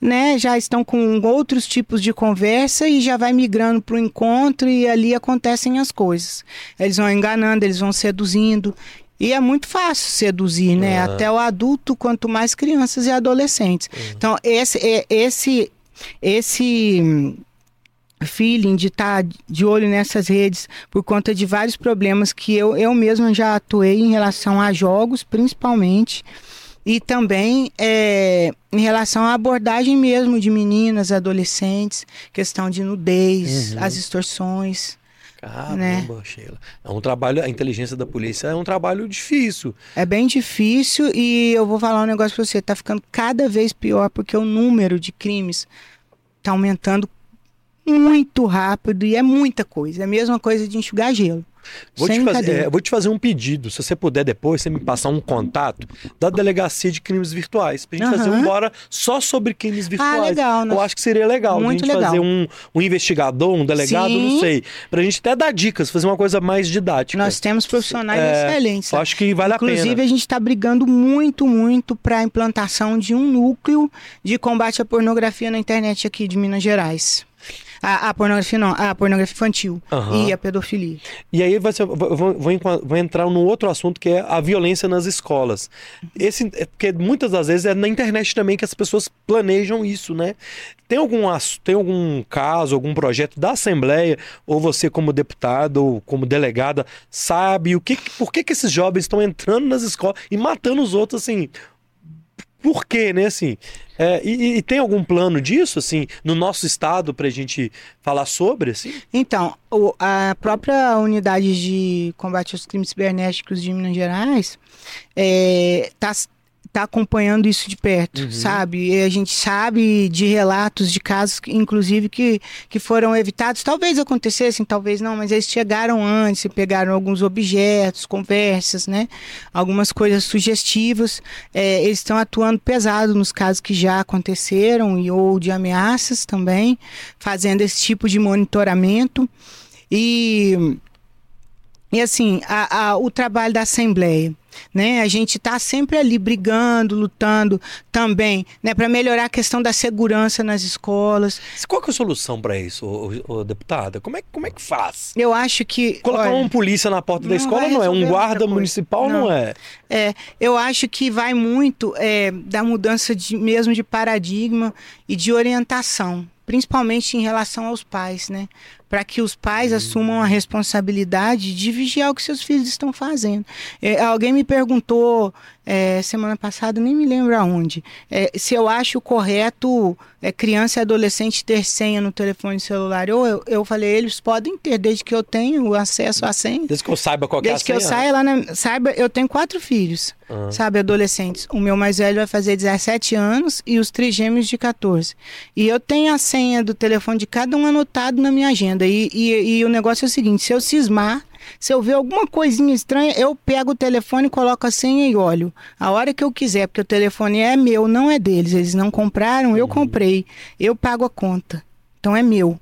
né? Já estão com outros tipos de conversa e já vai migrando para o encontro e ali acontecem as coisas. Eles vão enganando, eles vão seduzindo e é muito fácil seduzir, né? Uhum. Até o adulto, quanto mais crianças e adolescentes. Uhum. Então, esse, esse, esse feeling de estar tá de olho nessas redes por conta de vários problemas que eu, eu mesma já atuei em relação a jogos, principalmente, e também é, em relação à abordagem mesmo de meninas, adolescentes, questão de nudez, uhum. as extorsões. Caramba, né? Sheila. É um trabalho, a inteligência da polícia é um trabalho difícil. É bem difícil e eu vou falar um negócio pra você, tá ficando cada vez pior porque o número de crimes tá aumentando muito rápido e é muita coisa. É a mesma coisa de enxugar gelo. Vou te, fazer, é, vou te, fazer, um pedido. Se você puder depois, você me passar um contato da Delegacia de Crimes Virtuais. Pra gente uhum. fazer um bora só sobre crimes ah, virtuais. Ah, legal. Eu acho que seria legal. Muito a gente legal. fazer um, um investigador, um delegado, Sim. não sei. Pra gente até dar dicas, fazer uma coisa mais didática. Nós temos profissionais é, excelentes. Acho que vale Inclusive, a pena. Inclusive, a gente está brigando muito, muito para a implantação de um núcleo de combate à pornografia na internet aqui de Minas Gerais. A, a pornografia não, a pornografia infantil uhum. e a pedofilia. E aí você, vou, vou, entrar num outro assunto que é a violência nas escolas. Esse, é porque muitas das vezes é na internet também que as pessoas planejam isso, né? Tem algum, tem algum caso, algum projeto da Assembleia, ou você como deputado ou como delegada, sabe o que, por que, que esses jovens estão entrando nas escolas e matando os outros assim? Por quê, né? Assim, é, e, e, tem algum plano disso, assim, no nosso estado para a gente falar sobre, assim? Então, o, a própria unidade de combate aos crimes cibernéticos de Minas Gerais está é, tá acompanhando isso de perto, uhum. sabe? E a gente sabe de relatos de casos, inclusive, que, que foram evitados. Talvez acontecessem, talvez não, mas eles chegaram antes, pegaram alguns objetos, conversas, né? Algumas coisas sugestivas. É, eles estão atuando pesado nos casos que já aconteceram e ou de ameaças também, fazendo esse tipo de monitoramento. E, e assim, a, a, o trabalho da Assembleia né? A gente está sempre ali brigando, lutando também, né, para melhorar a questão da segurança nas escolas. Qual é a solução para isso, ô, ô, deputada? Como é, como é que faz? Eu acho que colocar olha, um polícia na porta da escola não é, um guarda municipal não. não. é. É, eu acho que vai muito é, da mudança de, mesmo de paradigma e de orientação, principalmente em relação aos pais, né? Para que os pais assumam a responsabilidade de vigiar o que seus filhos estão fazendo. É, alguém me perguntou é, semana passada, nem me lembro aonde, é, se eu acho correto é, criança e adolescente ter senha no telefone celular. Eu, eu, eu falei, eles podem ter, desde que eu tenho acesso à senha. Desde que eu saiba qual é Desde que eu saia lá na. Saiba, eu tenho quatro filhos, Ah. sabe, adolescentes. O meu mais velho vai fazer 17 anos e os trigêmeos de 14. E eu tenho a senha do telefone de cada um anotado na minha agenda. E, e, e o negócio é o seguinte: se eu cismar, se eu ver alguma coisinha estranha, eu pego o telefone, coloco a senha e olho. A hora que eu quiser, porque o telefone é meu, não é deles. Eles não compraram, eu comprei. Eu pago a conta. Então é meu.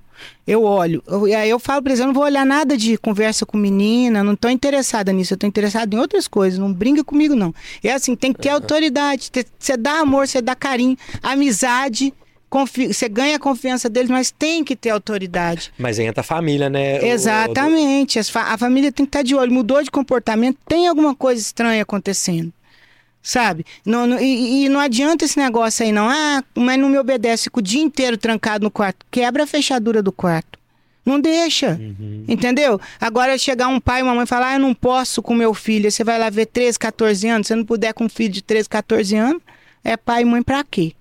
Eu olho. E aí eu falo pra eles, eu não vou olhar nada de conversa com menina, não tô interessada nisso, eu tô interessada em outras coisas, não brinca comigo não. É assim, tem que ter autoridade, você dá amor, você dá carinho, amizade, confi- você ganha a confiança deles, mas tem que ter autoridade. Mas entra a família, né? O- Exatamente. Fa- a família tem que estar de olho. Mudou de comportamento, tem alguma coisa estranha acontecendo. Sabe? Não, não- e, e não adianta esse negócio aí, não. Ah, mas não me obedece. Fica o dia inteiro trancado no quarto. Quebra a fechadura do quarto. Não deixa. Entendeu? Agora chegar um pai e uma mãe e falar, ah, eu não posso com meu filho. Você vai lá ver 13, 14 anos. Se você não puder com um filho de 13, 14 anos, é pai e mãe pra quê?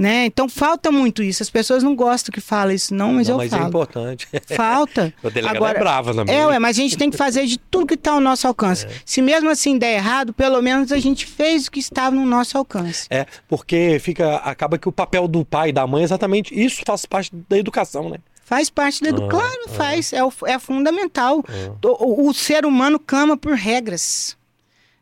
Né? Então falta muito isso. As pessoas não gostam que fala isso, não, mas Não, eu mas é falo. importante. [LAUGHS] Falta. O delegado é brava também. É, ué, mas a gente tem que fazer de tudo que está ao nosso alcance. Se mesmo assim der errado, pelo menos a gente fez o que estava no nosso alcance. É, porque fica, acaba que o papel do pai e da mãe é exatamente isso faz parte da educação, né? Faz parte da Ah, edu... Claro, faz. É, o- é fundamental. O, o- o ser humano clama por regras.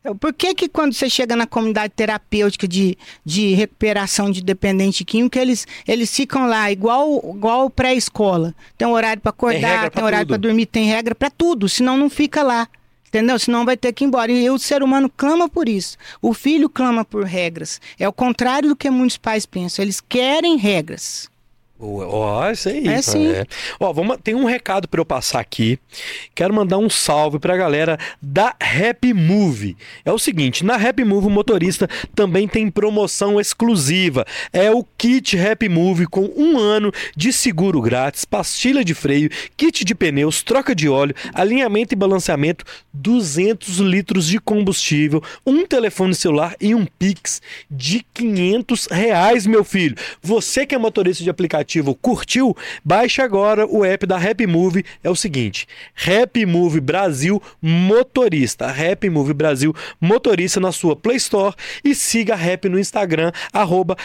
É, Por que, que quando você chega na comunidade terapêutica de, de recuperação de dependente químico, eles, eles ficam lá igual, igual pré-escola? Tem um horário para Tem acordar, pra tem horário para dormir, tem regra para tudo, senão não fica lá. Entendeu? Senão vai ter que ir embora. E o ser humano clama por isso. O filho clama por regras. É o contrário do que muitos pais pensam. Eles querem regras. Ó, isso aí. É sim. Ó, vamos, tem um recado para eu passar aqui. Quero mandar um salve pra galera da Happy Move. É o seguinte, na Happy Move o motorista também tem promoção exclusiva. É o kit Happy Move com um ano de seguro grátis, pastilha de freio, kit de pneus, troca de óleo, alinhamento e balanceamento, 200 litros de combustível, um telefone celular e um Pix de 500 reais, meu filho. Você que é motorista de aplicativo, curtiu? Baixe agora o app da Happy Move. É o seguinte, Happy Move Brasil Motorista. Happy Move Brasil Motorista na sua Play Store e siga a Happy no Instagram, arroba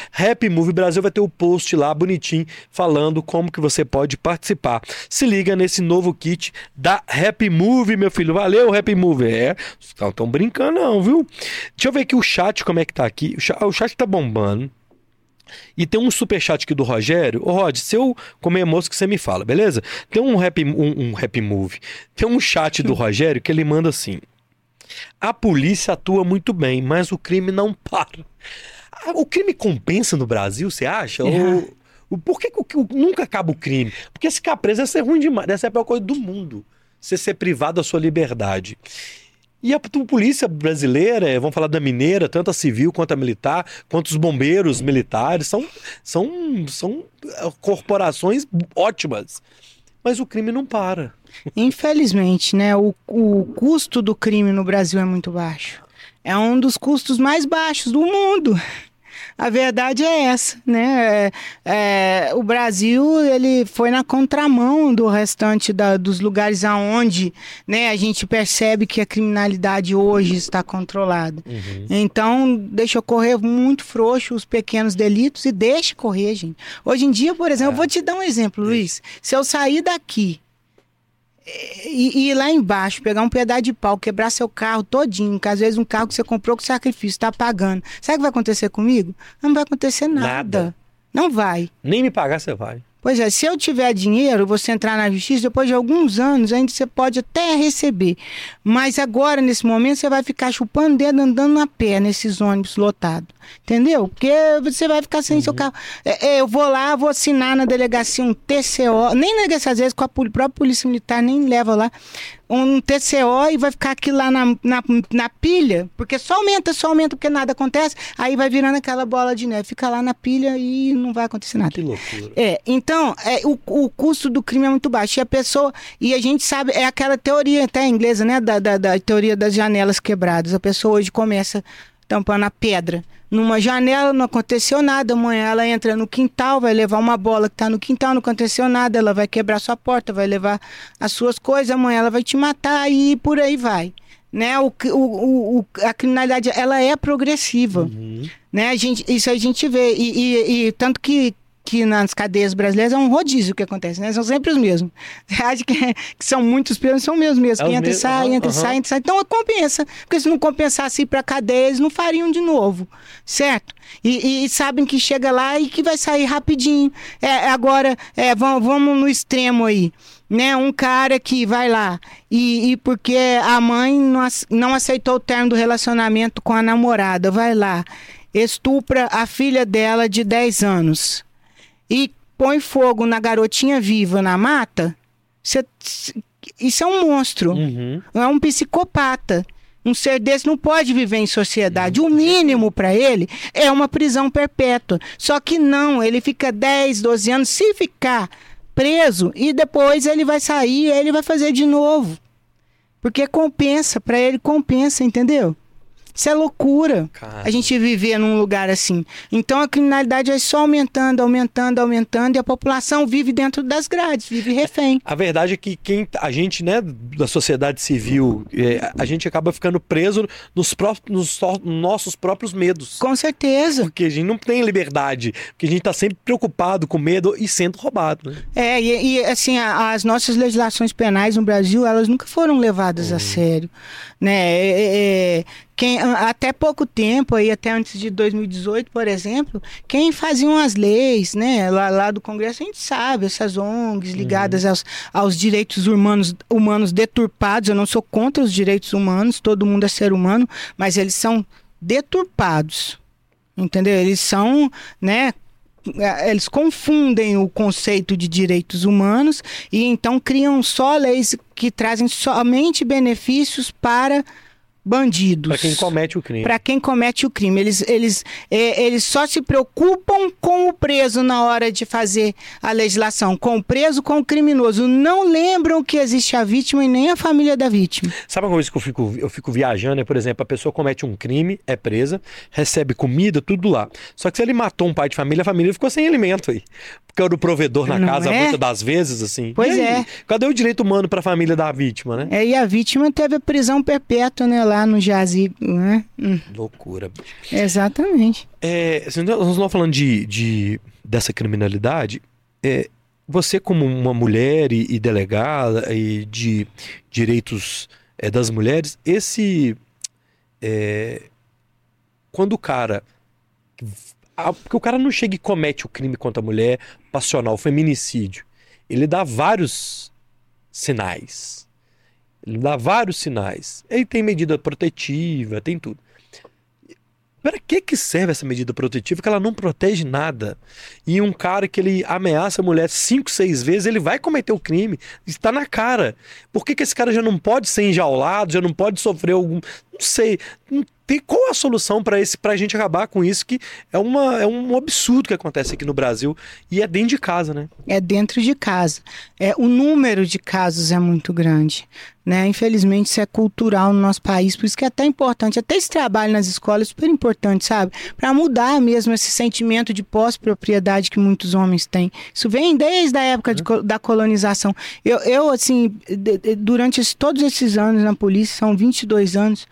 Move Brasil. Vai ter o post lá bonitinho falando como que você pode participar. Se liga nesse novo kit da Happy Move, meu filho. Valeu, Happy Move. É, não estão brincando não, viu? Deixa eu ver aqui o chat, como é que tá aqui. O chat, o chat tá bombando. E tem um superchat aqui do Rogério. Ô, Rod, se eu comer mosca, você me fala, beleza? Tem um rap, um, um rap move. Tem um chat do [LAUGHS] Rogério que ele manda assim: A polícia atua muito bem, mas o crime não para. Ah, O crime compensa no Brasil, você acha? [LAUGHS] Ou, o- por que, que o- o- nunca acaba o crime? Porque se ficar preso, é ruim demais. Essa é a pior coisa do mundo. Você ser privado da sua liberdade. E a polícia brasileira, eh, vamos falar da mineira, tanto a civil quanto a militar, quanto os bombeiros militares, são, são, são eh, corporações ótimas. Mas o crime não para. Infelizmente, né? O, o custo do crime no Brasil é muito baixo. É um dos custos mais baixos do mundo. A verdade é essa, né? É, é, o Brasil ele foi na contramão do restante da- dos lugares aonde, né? A gente percebe que a criminalidade hoje está controlada. Então deixa correr muito frouxo os pequenos delitos e deixa correr, gente. Hoje em dia, por exemplo, eu vou te dar um exemplo, Luiz. Se eu sair daqui e, ir lá embaixo, pegar um pedaço de pau, quebrar seu carro todinho, que às vezes um carro que você comprou com sacrifício, está pagando. Sabe o que vai acontecer comigo? Não vai acontecer nada. Nada. Não vai. Nem me pagar, você vai. Pois é, se eu tiver dinheiro, você entrar na justiça, depois de alguns anos, ainda você pode até receber. Mas agora, nesse momento, você vai ficar chupando dedo andando na pé nesses ônibus lotados. Entendeu? Porque você vai ficar sem seu carro. É, é, eu vou lá, vou assinar na delegacia um TCO, nem na delegacia, às vezes com a própria Polícia Militar, nem leva lá. Um TCO e vai ficar aquilo lá na, na, na pilha, porque só aumenta, só aumenta, porque nada acontece, aí vai virando aquela bola de neve, fica lá na pilha e não vai acontecer nada. Que loucura. É, então, é, o, o custo do crime é muito baixo. E a pessoa, e a gente sabe, é aquela teoria até inglesa, né? Da, da, da teoria das janelas quebradas. A pessoa hoje começa tampando a pedra numa janela, não aconteceu nada. Amanhã ela entra no quintal, vai levar uma bola que está no quintal, não aconteceu nada. Ela vai quebrar sua porta, vai levar as suas coisas. Amanhã ela vai te matar e por aí vai. Né? O, o, o a criminalidade ela é progressiva. Uhum. Né? A gente, isso a gente vê. E, e, e tanto que que nas cadeias brasileiras é um rodízio que acontece, né? São sempre os mesmos. Você acha que, que são muitos presos, são mesmos mesmo. É Quem os entra e sai, entra e sai, entra e sai. Então compensa. Porque se não compensasse ir para cadeia, eles não fariam de novo. Certo? E, e sabem que chega lá e que vai sair rapidinho. É, agora, é, vamos, vamos no extremo aí. Né? Um cara que vai lá e, e porque a mãe não, não aceitou o termo do relacionamento com a namorada, vai lá, estupra a filha dela de 10 anos e põe fogo na garotinha viva na mata, cê- isso é um monstro, Uhum. é um psicopata. Um ser desse não pode viver em sociedade. O mínimo para ele é uma prisão perpétua. Só que não, ele fica 10, 12 anos, se ficar preso, e depois ele vai sair, ele vai fazer de novo. Porque compensa, para ele compensa, entendeu? Isso é loucura. Cara. A gente viver num lugar assim. Então a criminalidade vai só aumentando, aumentando, aumentando, e a população vive dentro das grades, vive refém. A verdade é que quem a gente, né, da sociedade civil, é, a gente acaba ficando preso nos, pró- nos nossos próprios medos. Com certeza. Porque a gente não tem liberdade, porque a gente tá sempre preocupado com medo e sendo roubado, né? É, e, e, assim, a- as nossas legislações penais no Brasil, elas nunca foram levadas a sério, né? É, é, é, quem, até pouco tempo, aí até antes de 2018, por exemplo, quem faziam as leis, né, lá, lá do Congresso, a gente sabe, essas ONGs ligadas aos, aos direitos humanos, humanos deturpados, eu não sou contra os direitos humanos, todo mundo é ser humano, mas eles são deturpados, entendeu? Eles são, né, eh, eles confundem o conceito de direitos humanos e então criam só leis que trazem somente benefícios para bandidos. Pra quem comete o crime. Para quem comete o crime. Eles, eles, eh, eles só se preocupam com o preso na hora de fazer a legislação, com o preso, com o criminoso. Não lembram que existe a vítima e nem a família da vítima. Sabe uma coisa que eu fico, eu fico viajando? É, por exemplo, a pessoa comete um crime, é presa, recebe comida, tudo lá. Só que se ele matou um pai de família, a família ficou sem alimento aí. Porque era o provedor na Não casa, é? muitas das vezes, assim. Pois é. Cadê o direito humano pra família da vítima, né? É, e a vítima teve a prisão perpétua né, lá no jazigo. Né? Hum, Loucura, bicho. exatamente. É, assim, nós estamos falando de, de- dessa criminalidade. É, você, como uma mulher e, e delegada e de direitos é, das mulheres, esse. é, quando o cara. Porque o cara não chega e comete o crime contra a mulher, passional, feminicídio. Ele dá vários sinais. Ele dá vários sinais. Ele tem medida protetiva, tem tudo. Para que que serve essa medida protetiva que ela não protege nada? E um cara que ele ameaça a mulher cinco, seis vezes, ele vai cometer o crime. Está na cara. Por que, que esse cara já não pode ser enjaulado, já não pode sofrer algum. Não sei. Não tem qual a solução para esse pra gente acabar com isso que é, uma, é um absurdo que acontece aqui no Brasil e é dentro de casa, né? É dentro de casa. É, o número de casos é muito grande. Né? Infelizmente, isso é cultural no nosso país, por isso que é até importante. Até esse trabalho nas escolas é super importante, sabe? Para mudar mesmo esse sentimento de pós-propriedade que muitos homens têm. Isso vem desde a época de co- da colonização. Eu, eu assim, de- de- durante esse- todos esses anos na polícia, são 22 anos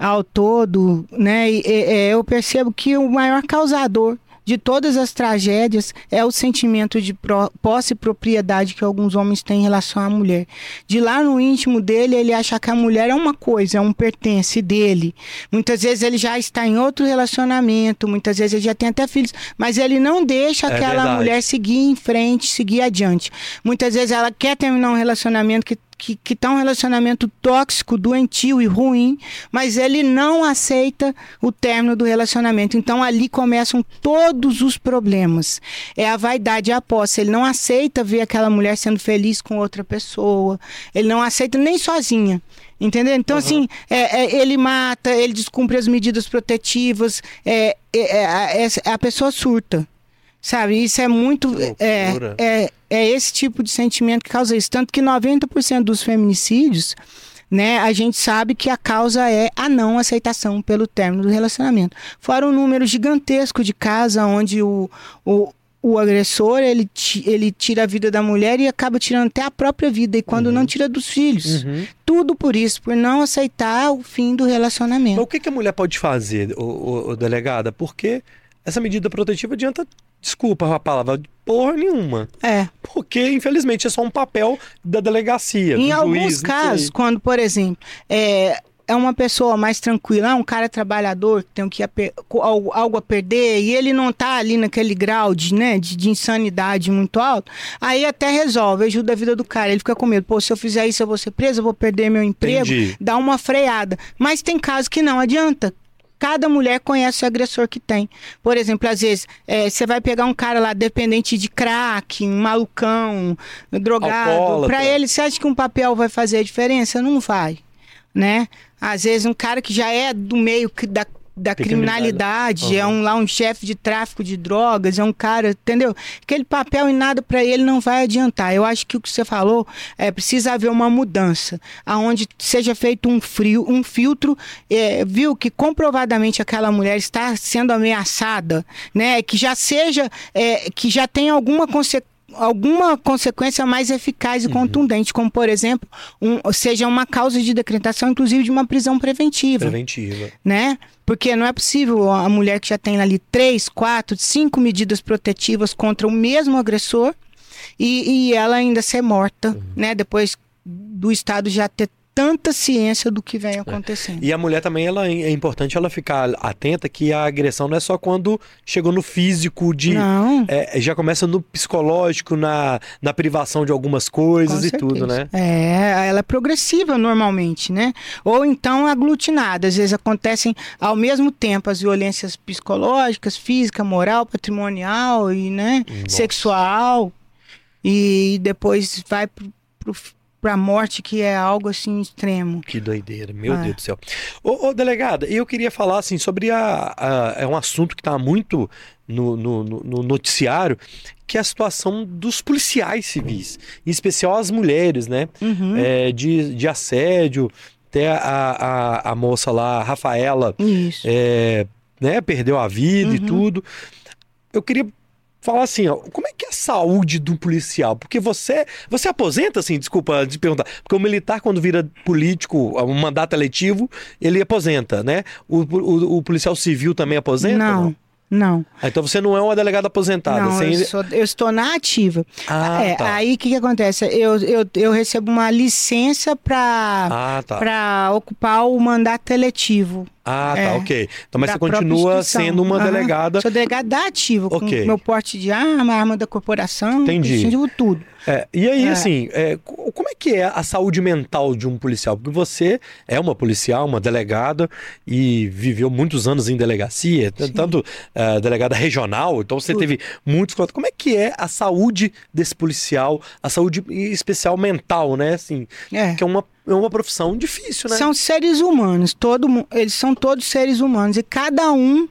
ao todo, né? E, e, é, eu percebo que o maior causador de todas as tragédias é o sentimento de posse e propriedade que alguns homens têm em relação à mulher. De lá no íntimo dele, ele acha que a mulher é uma coisa, é um pertence dele. Muitas vezes ele já está em outro relacionamento, muitas vezes ele já tem até filhos, mas ele não deixa É aquela verdade. mulher seguir em frente, seguir adiante. Muitas vezes ela quer terminar um relacionamento que que, que tá um relacionamento tóxico, doentio e ruim, mas ele não aceita o término do relacionamento. Então ali começam todos os problemas. É a vaidade, a posse. Ele não aceita ver aquela mulher sendo feliz com outra pessoa. Ele não aceita nem sozinha. Entendeu? Então, uhum. assim, é, é, ele mata, ele descumpre as medidas protetivas, é, é, é, é a pessoa surta. Sabe? Isso é muito. É, é, é esse tipo de sentimento que causa isso. Tanto que 90% dos feminicídios, né, a gente sabe que a causa é a não aceitação pelo término do relacionamento. Fora um número gigantesco de casos onde o, o, o agressor ele, ele tira a vida da mulher e acaba tirando até a própria vida, e quando uhum. não tira dos filhos. Uhum. Tudo por isso, por não aceitar o fim do relacionamento. Mas o que, que a mulher pode fazer, o, o, o delegada? Porque essa medida protetiva adianta, desculpa a palavra, porra nenhuma. É. Porque, infelizmente, é só um papel da delegacia. Em alguns juiz, casos, quando, por exemplo, é, é uma pessoa mais tranquila, um cara trabalhador que tem que algo, algo a perder e ele não tá ali naquele grau de, né, de, de, insanidade muito alto, aí até resolve, ajuda a vida do cara. Ele fica com medo, pô, se eu fizer isso eu vou ser preso, eu vou perder meu emprego, Entendi. dá uma freada. Mas tem casos que não adianta cada mulher conhece o agressor que tem. Por exemplo, às vezes, é, você vai pegar um cara lá dependente de crack, um malucão, drogado. Para ele, você acha que um papel vai fazer a diferença? Não vai, né? Às vezes um cara que já é do meio da, da criminalidade, uhum. é um lá um chefe de tráfico de drogas, é um cara, entendeu? Aquele papel e nada para ele não vai adiantar. Eu acho que o que você falou é precisa haver uma mudança, aonde seja feito um frio, um filtro, é, viu que comprovadamente aquela mulher está sendo ameaçada, né? Que já seja, é, que já tem alguma consequência alguma consequência mais eficaz e uhum. contundente, como por exemplo, um, seja uma causa de decretação, inclusive de uma prisão preventiva. Preventiva. Né? Porque não é possível a mulher que já tem ali três, quatro, cinco medidas protetivas contra o mesmo agressor e, e ela ainda ser morta, uhum. né? Depois do Estado já ter tanta ciência do que vem é. acontecendo. É. E a mulher também ela é importante ela ficar atenta que a agressão não é só quando chegou no físico de não. É, já começa no psicológico, na, na privação de algumas coisas e tudo, né? É, ela é progressiva normalmente, né? Ou então aglutinada. Às vezes acontecem ao mesmo tempo as violências psicológicas, física, moral, patrimonial e, né, Nossa. sexual. E depois vai pro, pro pra morte, que é algo assim extremo. Que doideira, meu é. Deus do céu. Ô, ô, delegada, eu queria falar assim sobre a, a é um assunto que está muito no, no, no, noticiário, que é a situação dos policiais civis, em especial as mulheres, né? Uhum. É, de, de assédio, até a, a, a moça lá, a Rafaela, é, né, perdeu a vida uhum. e tudo. Eu queria falar assim, ó, como é que é a saúde do policial? Porque você, você aposenta, assim, desculpa de perguntar, porque o militar quando vira político, um mandato eletivo, ele aposenta, né? O, o, o policial civil também aposenta? Não. não? Não. Ah, então você não é uma delegada aposentada? Não, eu, sou, eu, estou na ativa. Ah, é, tá. Aí o que, que acontece? Eu, eu, eu recebo uma licença para ah, tá. ocupar o mandato eletivo. Ah, tá, é, ok. Então, mas você continua sendo uma uhum. delegada. Sou delegada ativa, okay. com meu porte de arma, arma da corporação, Entendi. tudo. É, e aí, é. assim, é, como é que é a saúde mental de um policial? Porque você é uma policial, uma delegada e viveu muitos anos em delegacia, Sim. tanto uh, delegada regional, então você Tudo. teve muitos. Como é que é a saúde desse policial, a saúde especial mental, né? Assim, é. que é uma é uma profissão difícil, né? São seres humanos, todo, eles são todos seres humanos e cada um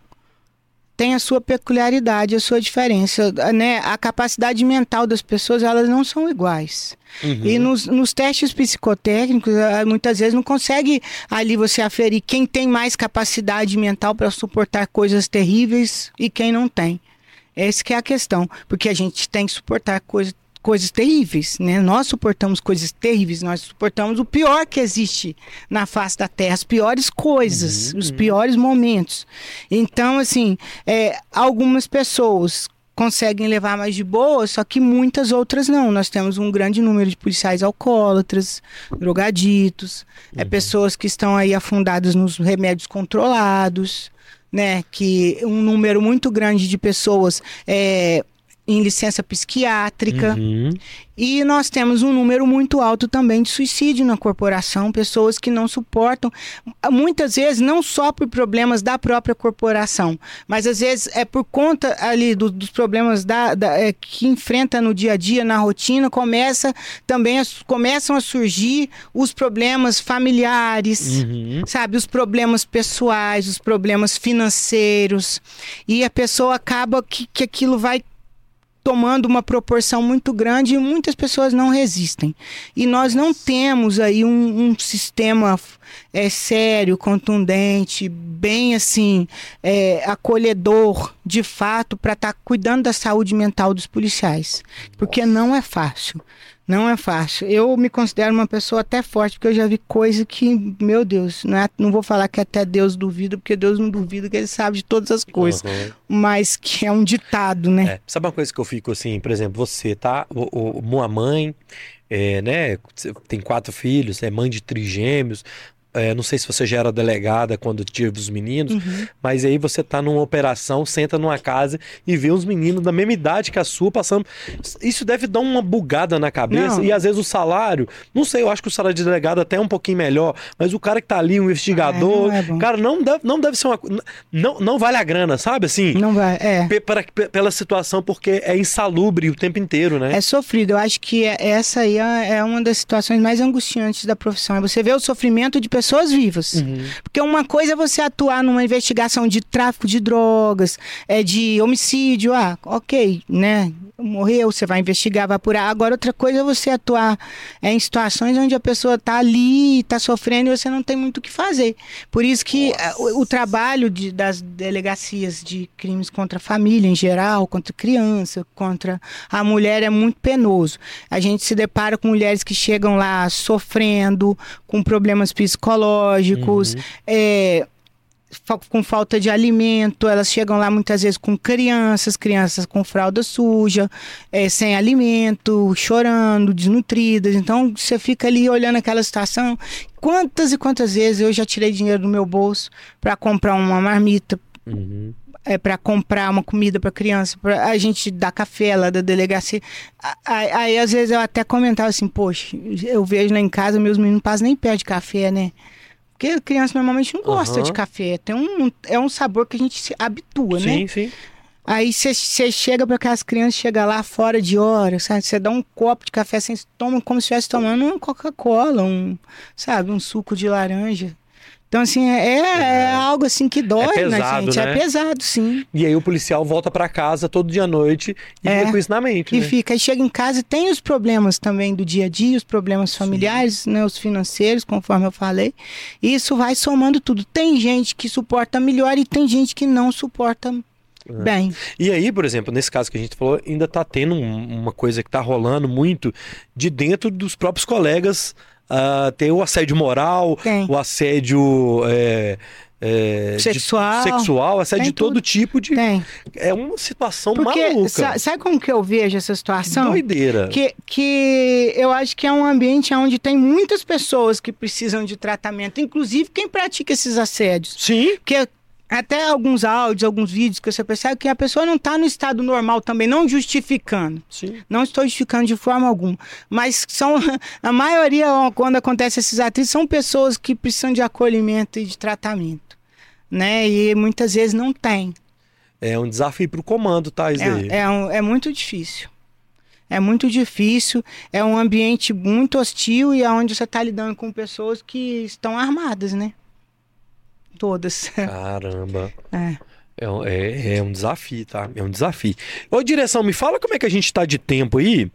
tem a sua peculiaridade, a sua diferença, né? A capacidade mental das pessoas, elas não são iguais. Uhum. E nos, nos, testes psicotécnicos, ah, muitas vezes não consegue ali você aferir quem tem mais capacidade mental para suportar coisas terríveis e quem não tem. Essa que é a questão, porque a gente tem que suportar coisas coisas terríveis, né? Nós suportamos coisas terríveis, nós suportamos o pior que existe na face da Terra, as piores coisas, uhum, os uhum. piores momentos. Então, assim, é, algumas pessoas conseguem levar mais de boa, só que muitas outras não. Nós temos um grande número de policiais alcoólatras, drogaditos, é, uhum. é, pessoas que estão aí afundadas nos remédios controlados, né? Que um número muito grande de pessoas é, em licença psiquiátrica. Uhum. E nós temos um número muito alto também de suicídio na corporação, pessoas que não suportam, muitas vezes não só por problemas da própria corporação, mas às vezes é por conta ali do, dos problemas da, da é, que enfrenta no dia a dia, na rotina, começa também a, começam a surgir os problemas familiares, Uhum. sabe, os problemas pessoais, os problemas financeiros, e a pessoa acaba que, que aquilo vai tomando uma proporção muito grande e muitas pessoas não resistem. E nós não temos aí um, um sistema é, sério, contundente, bem assim, é, acolhedor, de fato, para estar cuidando da saúde mental dos policiais. Porque não é fácil. Não é fácil. Eu me considero uma pessoa até forte, porque eu já vi coisa que, meu Deus, não, é- não vou falar que até Deus duvida, porque Deus não duvida que ele sabe de todas as coisas. Uhum. Mas que é um ditado, né? É, sabe uma coisa que eu fico assim, por exemplo, você tá, o, o, uma mãe, é, né, tem quatro filhos, é mãe de trigêmeos, é, não sei se você já era delegada quando tive os meninos, Uhum. mas aí você tá numa operação, senta numa casa e vê uns meninos da mesma idade que a sua passando. Isso deve dar uma bugada na cabeça. Não. E às vezes o salário, não sei, eu acho que o salário de delegado até é um pouquinho melhor, mas o cara que tá ali, um investigador, Ah, não é cara, não deve, não deve ser uma. Não, não vale a grana, sabe assim? Não vai, é. Pe- para- pe- pela situação, porque é insalubre o tempo inteiro, né? É sofrido. Eu acho que é- essa aí é é uma das situações mais angustiantes da profissão. É você ver o sofrimento de pessoas vivas. Uhum. Porque uma coisa é você atuar numa investigação de tráfico de drogas, é de homicídio, ah, ok, né? Morreu, você vai investigar, vai apurar. Agora, outra coisa é você atuar é, em situações onde a pessoa está ali, está sofrendo e você não tem muito o que fazer. Por isso que ah, o, o trabalho de- das delegacias de crimes contra a família em geral, contra criança, contra a mulher é muito penoso. A gente se depara com mulheres que chegam lá sofrendo, com problemas psicológicos, é, fa- com falta de alimento, elas chegam lá muitas vezes com crianças, crianças com fralda suja, é, sem alimento, chorando, desnutridas. Então você fica ali olhando aquela situação. Quantas e quantas vezes eu já tirei dinheiro do meu bolso para comprar uma marmita, Uhum. É, para comprar uma comida para criança, para a gente dar café lá da delegacia. Aí, aí, às vezes eu até comentava assim, poxa, eu vejo lá em casa meus meninos passam nem perto de café, né? Porque criança normalmente não gosta Aham. de café. Tem um, é um sabor que a gente se habitua, né? Sim, sim. Aí você chega para aquelas crianças, chega lá fora de hora, sabe? Você dá um copo de café, você toma como se estivesse tomando uma Coca-Cola, um, sabe? Um suco de laranja. Então, assim, é, é algo assim que dói na pesado, gente. né? É pesado, sim. E aí o policial volta pra casa todo dia à noite e É. fica com isso na mente, E né? fica, aí chega em casa e tem os problemas também do dia a dia, os problemas familiares, né, os financeiros, conforme eu falei. E isso vai somando tudo. Tem gente que suporta melhor e tem gente que não suporta É. bem. E aí, por exemplo, nesse caso que a gente falou, ainda tá tendo um- uma coisa que tá rolando muito de dentro dos próprios colegas. Ah, tem o assédio moral, Tem. o assédio é, é, de- Sexual. sexual, assédio de todo tudo. tipo de. Tem. É uma situação Porque maluca. sa- sabe como que eu vejo essa situação? Doideira. Que, que eu acho que é um ambiente onde tem muitas pessoas que precisam de tratamento, inclusive quem pratica esses assédios. Sim. Porque até alguns áudios, alguns vídeos que você percebe que a pessoa não está no estado normal também, não justificando. Sim. Não estou justificando de forma alguma. Mas são [LAUGHS] a maioria, quando acontece esses atritos, são pessoas que precisam de acolhimento e de tratamento. Né? E muitas vezes não tem. É um desafio pro comando, tá, isso? É, é, um- é muito difícil. É muito difícil, é um ambiente muito hostil e é onde você está lidando com pessoas que estão armadas, né? Todas. Caramba. É. É, um- é, é um desafio, tá? É um desafio. Ô, direção, me fala como é que a gente tá de tempo aí,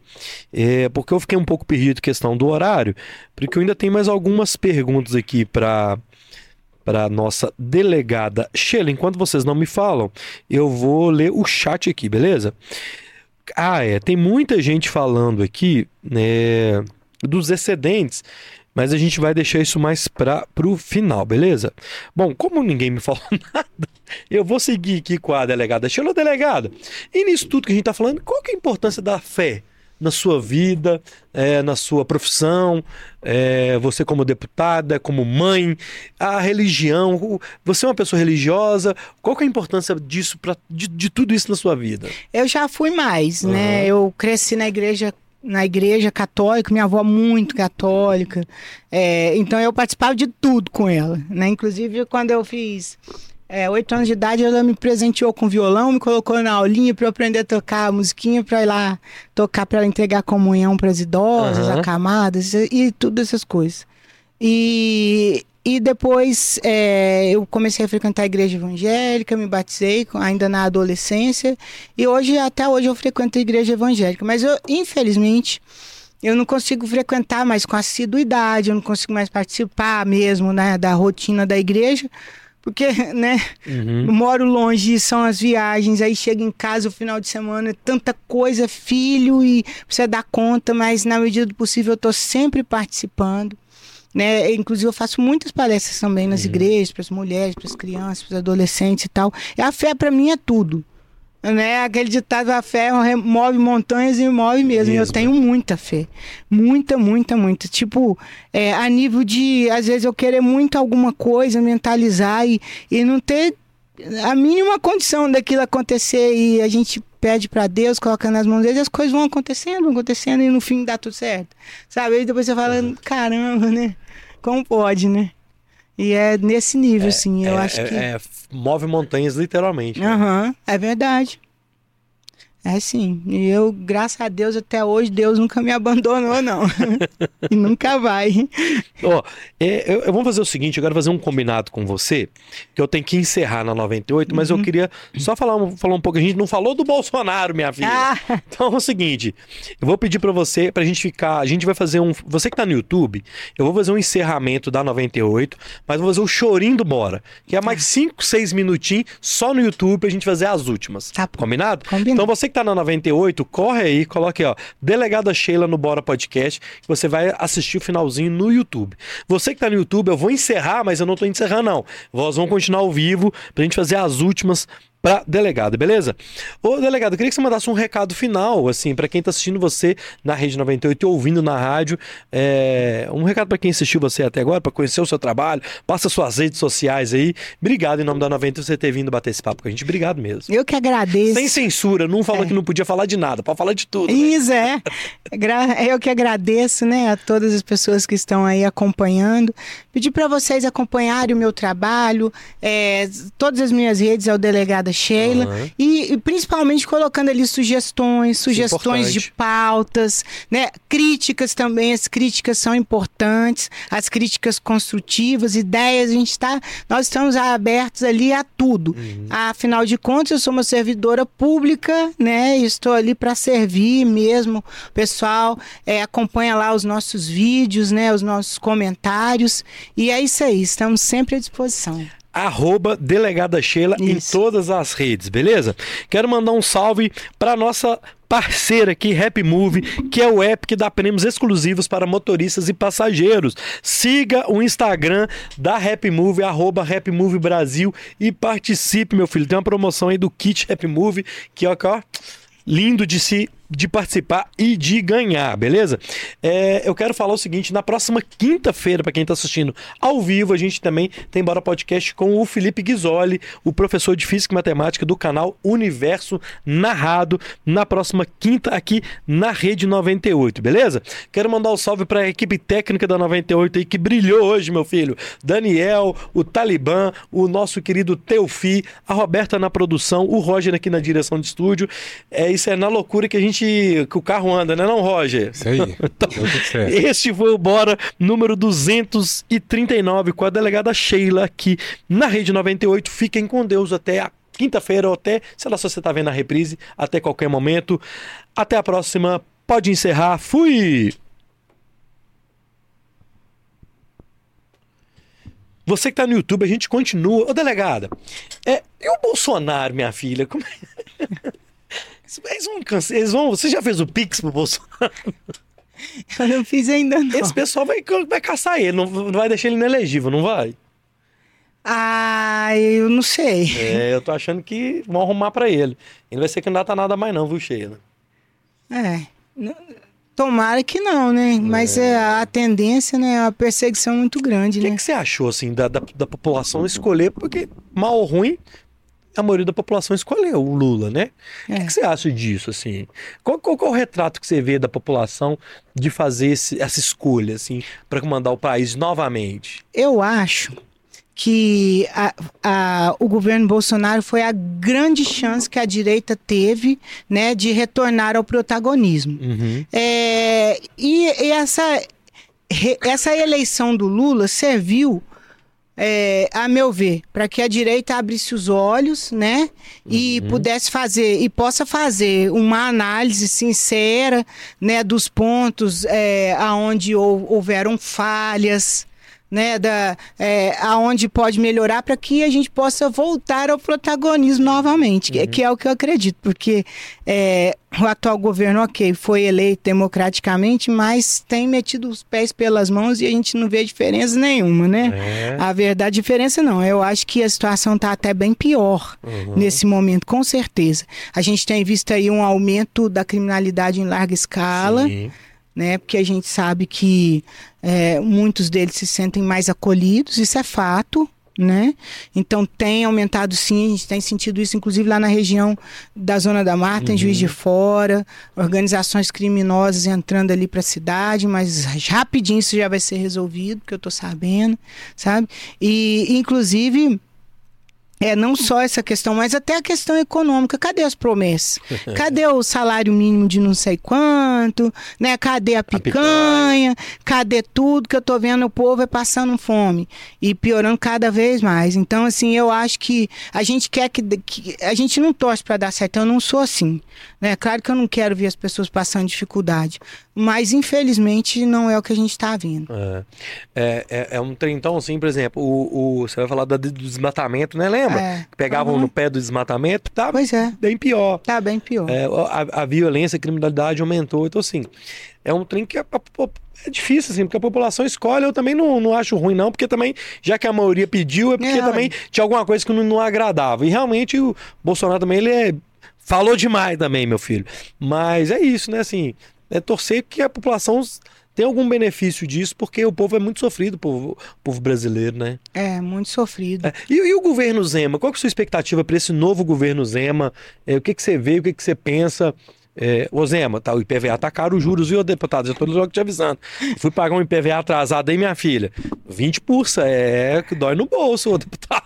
é, porque eu fiquei um pouco perdido questão do horário, porque eu ainda tenho mais algumas perguntas aqui para para nossa delegada Sheila. Enquanto vocês não me falam, eu vou ler o chat aqui, beleza? Ah, é, tem muita gente falando aqui, né, dos excedentes, mas a gente vai deixar isso mais para pro final, beleza? Bom, como ninguém me falou [LAUGHS] nada, eu vou seguir aqui com a delegada Sheila, delegada. E nisso tudo que a gente tá falando, qual que é a importância da fé na sua vida, é, na sua profissão, é, você como deputada, como mãe, a religião, o- você é uma pessoa religiosa, qual que é a importância disso, pra, de, de tudo isso na sua vida? Eu já fui mais, né? Aham. Eu cresci na igreja na igreja católica, minha avó muito católica, é, então eu participava de tudo com ela, né? Inclusive quando eu fiz é, oito anos de idade, ela me presenteou com violão, me colocou na aulinha para eu aprender a tocar a musiquinha para ir lá tocar para ela entregar comunhão para as idosas, Aham. acamadas e, e tudo essas coisas. E, e depois é, eu comecei a frequentar a igreja evangélica, me batizei ainda na adolescência. E hoje, até hoje, eu frequento a igreja evangélica. Mas eu, infelizmente, eu não consigo frequentar mais com assiduidade, eu não consigo mais participar mesmo né, da rotina da igreja. Porque, [LAUGHS] né, Uhum. moro longe, são as viagens, aí chega em casa o final de semana, é tanta coisa, filho, e precisa dar conta, mas na medida do possível eu tô sempre participando. Né? Inclusive, eu faço muitas palestras também nas igrejas, para as mulheres, para as crianças, para os adolescentes e tal. E a fé, para mim, é tudo. Né? Aquele ditado, a fé move montanhas e move mesmo. E Eu Mesmo. tenho muita fé. Muita, muita, muita. Tipo, é, a nível de, às vezes, eu querer muito alguma coisa, mentalizar e, e não ter a mínima condição daquilo acontecer. E a gente pede para Deus, coloca nas mãos dele, e as coisas vão acontecendo, vão acontecendo e no fim dá tudo certo. Sabe? Aí depois você fala, caramba, né? Como pode, né? E é nesse nível, assim. Eu é, acho é- que. é, move montanhas, literalmente. né? Aham, é verdade. É sim. E eu, graças a Deus, até hoje, Deus nunca me abandonou, não. [LAUGHS] e nunca vai. Ó, é, eu, eu vou fazer o seguinte, eu quero fazer um combinado com você, que eu tenho que encerrar na 98, mas Uhum. eu queria só falar um, falar um pouco. A gente não falou do Bolsonaro, minha filha. Ah, [LAUGHS] Então é o seguinte, eu vou pedir pra você, pra gente ficar, a gente vai fazer um, você que tá no YouTube, eu vou fazer um encerramento da 98, mas vou fazer o chorinho do Bora, que é mais 5, 6 minutinhos só no YouTube pra gente fazer as últimas. Tá bom. Combinado? Combinado. Então você que tá na 98, corre aí, coloque ó, Delegada Sheila no Bora Podcast, que você vai assistir o finalzinho no YouTube. Você que tá no YouTube, eu vou encerrar, mas eu não tô encerrando não. Nós vamos continuar ao vivo pra gente fazer as últimas pra delegado, beleza? Ô, delegado, eu queria que você mandasse um recado final, assim, pra quem tá assistindo você na Rede 98 e ouvindo na rádio. É, um recado pra quem assistiu você até agora, pra conhecer o seu trabalho, passa suas redes sociais aí. Obrigado em nome da 98 por você ter vindo bater esse papo com a gente. Obrigado mesmo. eu que agradeço. Sem censura, não falou É. que não podia falar de nada, pode falar de tudo. né? Isso é. Eu que agradeço, né, a todas as pessoas que estão aí acompanhando. Pedir para vocês acompanharem o meu trabalho, é, todas as minhas redes é o Delegada Sheila Aham. e, e principalmente colocando ali sugestões, sugestões de pautas, né, críticas também. As críticas são importantes, as críticas construtivas, ideias. A gente está, nós estamos abertos ali a tudo. Afinal de contas, eu sou uma servidora pública, né? e Estou ali para servir mesmo. O pessoal é, acompanha lá os nossos vídeos, né? Os nossos comentários. E é isso aí, estamos sempre à disposição. Arroba Delegada Sheila em Isso. todas as redes, beleza? Quero mandar um salve pra nossa parceira aqui, Rap Move, que é o app que dá prêmios exclusivos para motoristas e passageiros. Siga o Instagram da Rap Move, arroba Rap Move Brasil e participe, meu filho. Tem uma promoção aí do Kit Rap Move, que ó, ó lindo de se de participar e de ganhar, beleza? É, eu quero falar o seguinte: na próxima quinta-feira, para quem tá assistindo ao vivo, a gente também tem Bora Podcast com o Felipe Ghisoli, o professor de Física e Matemática do canal Universo Narrado, na próxima quinta aqui na Rede 98, beleza? Quero mandar um salve para a equipe técnica da 98 aí que brilhou hoje, meu filho. Daniel, o Talibã, o nosso querido Teufi, a Roberta na produção, o Roger aqui na direção de estúdio. É isso é na loucura que a gente que o carro anda, né, não, Roger? Isso aí. [LAUGHS] Então. Este foi o Bora número 239 com a delegada Sheila aqui na Rede 98. Fiquem com Deus até a quinta-feira ou até, sei lá se você tá vendo a reprise, até qualquer momento. Até a próxima. Pode encerrar. Fui! Você que tá no YouTube, a gente continua. Ô, delegada, é, e o Bolsonaro, minha filha? Como é? [LAUGHS] Eles vão, canse- eles vão. Você já fez o Pix pro Bolsonaro? [LAUGHS] Eu não fiz ainda, não. Esse pessoal vai, vai caçar ele, não, não vai deixar ele inelegível, não vai? Ah, eu não sei. É, eu tô achando que vão arrumar pra ele. Ele vai ser candidato a nada mais não, viu, Sheila? É. Tomara que não, né? Mas é. a tendência, né? A perseguição muito grande, O que, né? que você achou, assim, da, da, da população escolher? Porque, mal ou ruim, a maioria da população escolheu o Lula, né? O que, É. que você acha disso, assim? Qual, qual, qual o retrato que você vê da população de fazer esse- essa escolha, assim, para comandar o país novamente? Eu acho que a- a- o governo Bolsonaro foi a grande chance que a direita teve, né, de retornar ao protagonismo. Uhum. É, e, e essa, essa eleição do Lula serviu, é, a meu ver, para que a direita abrisse os olhos, né? E pudesse fazer, e possa fazer uma análise sincera, né? Dos pontos é, aonde hou- houveram falhas, né? Da, é, aonde pode melhorar para que a gente possa voltar ao protagonismo novamente, que- que, é o que eu acredito, porque é, o atual governo, ok, foi eleito democraticamente, mas tem metido os pés pelas mãos e a gente não vê diferença nenhuma, né? É. A verdade, diferença não. Eu acho que a situação está até bem pior Uhum. nesse momento, com certeza. A gente tem visto aí um aumento da criminalidade em larga escala Sim. Né? Porque a gente sabe que é, muitos deles se sentem mais acolhidos, isso é fato, né? Então tem aumentado sim, a gente tem sentido isso, inclusive lá na região da Zona da Mata, em Juiz de Fora, organizações criminosas entrando ali para a cidade, mas rapidinho isso já vai ser resolvido, porque eu tô sabendo, sabe? E inclusive é não só essa questão, mas até a questão econômica. Cadê as promessas? [LAUGHS] Cadê o salário mínimo de não sei quanto? Né? Cadê a picanha? Cadê tudo que eu tô vendo o povo é passando fome e piorando cada vez mais. Então, assim, eu acho que a gente quer que, que a gente não torce para dar certo. Eu não sou assim, né? Claro que eu não quero ver as pessoas passando dificuldade, mas infelizmente não é o que a gente está vendo. É. É, é, é um trem, então, assim, por exemplo, o, o- você vai falar do desmatamento, né? Lembra? É. Pegavam Uhum. no pé do desmatamento, tá Pois é, bem pior. tá bem pior. É, a, a violência, a criminalidade aumentou. Então, assim, é um trem que é, é difícil, assim, porque a população escolhe. Eu também não, não acho ruim, não, porque também, já que a maioria pediu, é porque É, também tinha alguma coisa que não, não agradava. E realmente o Bolsonaro também, ele é. Falou demais também, meu filho. Mas é isso, né? Assim, é torcer que a população tenha algum benefício disso, porque o povo é muito sofrido, o povo, o povo brasileiro, né? É, muito sofrido. É. E, e o governo Zema? Qual que é a sua expectativa para esse novo governo Zema? É, o que, que você vê, o que, que você pensa? É, ô Zema, tá, o IPVA tá caro, os juros, viu, deputado? Já tô logo te avisando. Fui pagar um IPVA atrasado aí, minha filha. 20 pulsa, é que dói no bolso, ô deputada.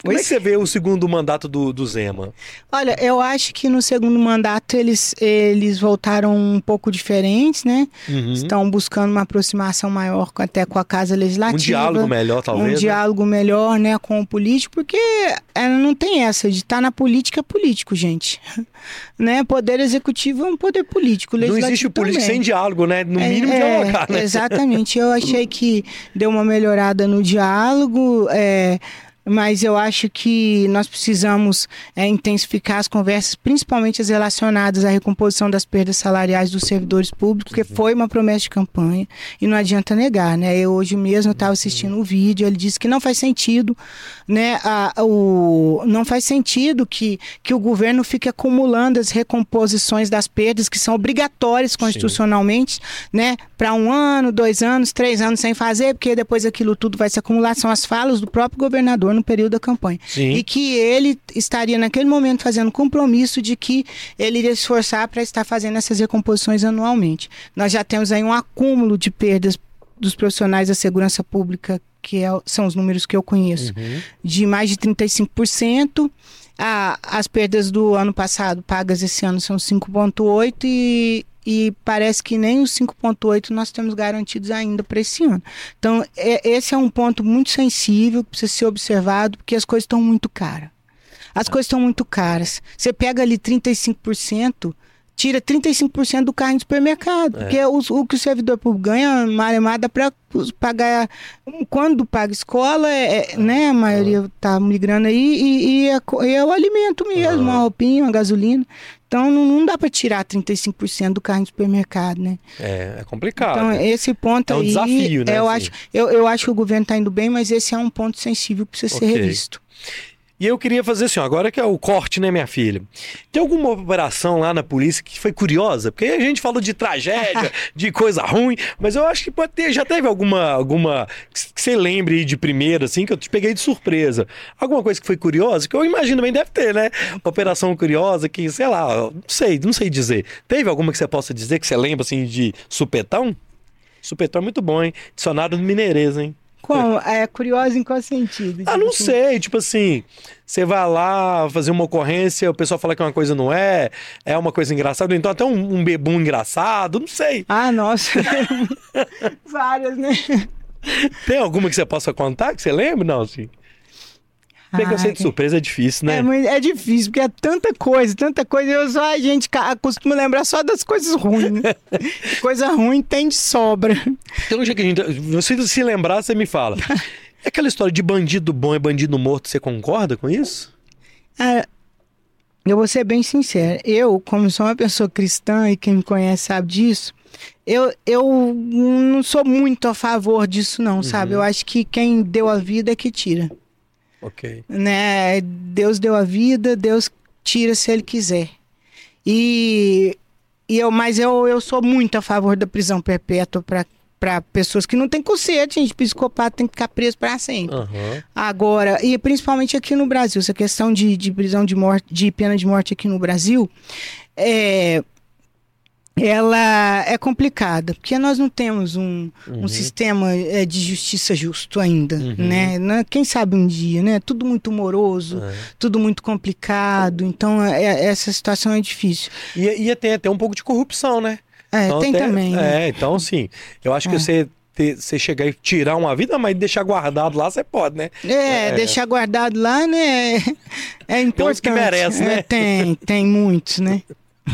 Como é que você vê o segundo mandato do, do Zema? Olha, eu acho que no segundo mandato eles, eles voltaram um pouco diferentes, né? Uhum. Estão buscando uma aproximação maior até com a Casa Um Legislativa. diálogo melhor, talvez. um né? diálogo melhor, né, com o político, porque é, não tem essa de estar na política é político, gente. [LAUGHS] né? Poder executivo é um poder político, Não existe político também. sem diálogo, né? No É, mínimo é, dialogar, né? Exatamente. Eu achei que deu uma melhorada no diálogo, é, mas eu acho que nós precisamos é, intensificar as conversas, principalmente as relacionadas à recomposição das perdas salariais dos servidores públicos, porque foi uma promessa de campanha e não adianta negar, né? Eu hoje mesmo estava assistindo o vídeo, ele disse que não faz sentido, né? A, o, não faz sentido que, que o governo fique acumulando as recomposições das perdas que são obrigatórias constitucionalmente, né? Para um ano, dois anos, três anos sem fazer, porque depois aquilo tudo vai se acumular. São as falas do próprio governador no período da campanha. Sim. E que ele estaria naquele momento fazendo compromisso de que ele iria se esforçar para estar fazendo essas recomposições anualmente. Nós já temos aí um acúmulo de perdas dos profissionais da segurança pública, que é- são os números que eu conheço, Uhum. de mais de 35%. A, as perdas do ano passado pagas esse ano são 5,8% e, e parece que nem os 5,8% nós temos garantidos ainda para esse ano. Então, é- esse é um ponto muito sensível que precisa ser observado, porque as coisas estão muito caras. As coisas estão muito caras. Você pega ali 35%, tira 35% do carro em supermercado. Porque os- o que o servidor público ganha, maremada para pagar. Quando paga escola, é, é, né? A maioria tá migrando aí e, e é, é o alimento mesmo, uma roupinha, uma gasolina. Então não, não dá para tirar 35% do carro em supermercado, né? É, é complicado. Então, esse ponto É um aí. desafio, né, Eu assim. acho, eu, eu acho que o governo está indo bem, mas esse é um ponto sensível que precisa ser Ok. revisto. E eu queria fazer assim, ó, agora que é o corte, né, minha filha? Tem alguma operação lá na polícia que foi curiosa? Porque a gente falou de tragédia, [LAUGHS] de coisa ruim, mas eu acho que pode ter, já teve alguma, alguma que você lembre aí de primeira, assim, que eu te peguei de surpresa. Alguma coisa que foi curiosa? Que eu imagino bem deve ter, né? Operação curiosa que, sei lá, não sei, não sei dizer. Teve alguma que você possa dizer que você lembra, assim, de supetão? Supetão é muito bom, hein? Dicionário do Mineirês, hein? Como? É curiosa em qual sentido? Ah, não sei. Tipo assim, você vai lá fazer uma ocorrência, o pessoal fala que uma coisa não é, é uma coisa engraçada, então até um, um bebum engraçado, não sei. Ah, nossa. [LAUGHS] Várias, né? Tem alguma que você possa contar que você lembra? Não, assim. Bem que eu sei de surpresa é difícil, né? É, é difícil, porque é tanta coisa, tanta coisa. Eu só, a gente costuma lembrar só das coisas ruins. Né? [LAUGHS] coisa ruim tem de sobra. Então, gente. Você se lembrar, você me fala. É aquela história de bandido bom e bandido morto, você concorda com isso? Ah, eu vou ser bem sincero. Eu, como sou uma pessoa cristã e quem me conhece sabe disso, eu, eu não sou muito a favor disso, não, sabe? Eu acho que quem deu a vida é que tira. Ok. né? Deus deu a vida, Deus tira se ele quiser. E, e eu, mas eu, eu sou muito a favor da prisão perpétua para para pessoas que não têm conceito, gente, psicopata tem que ficar preso para sempre. Aham. Agora, e principalmente aqui no Brasil, essa questão de, de prisão de morte, de pena de morte aqui no Brasil, é, ela é complicada, porque nós não temos um, um sistema é, de justiça justo ainda, né? Não- Quem sabe um dia, né? Tudo muito moroso, É. tudo muito complicado, então é- essa situação é difícil. E, e tem até um pouco de corrupção, né? É, Então, tem até- também, né? É, então assim, eu acho que É. você, ter- você chegar e tirar uma vida, mas deixar guardado lá, você pode, né? É, É. deixar guardado lá, né? É importante. uns que merece, né? É, tem, tem muitos, né? [LAUGHS]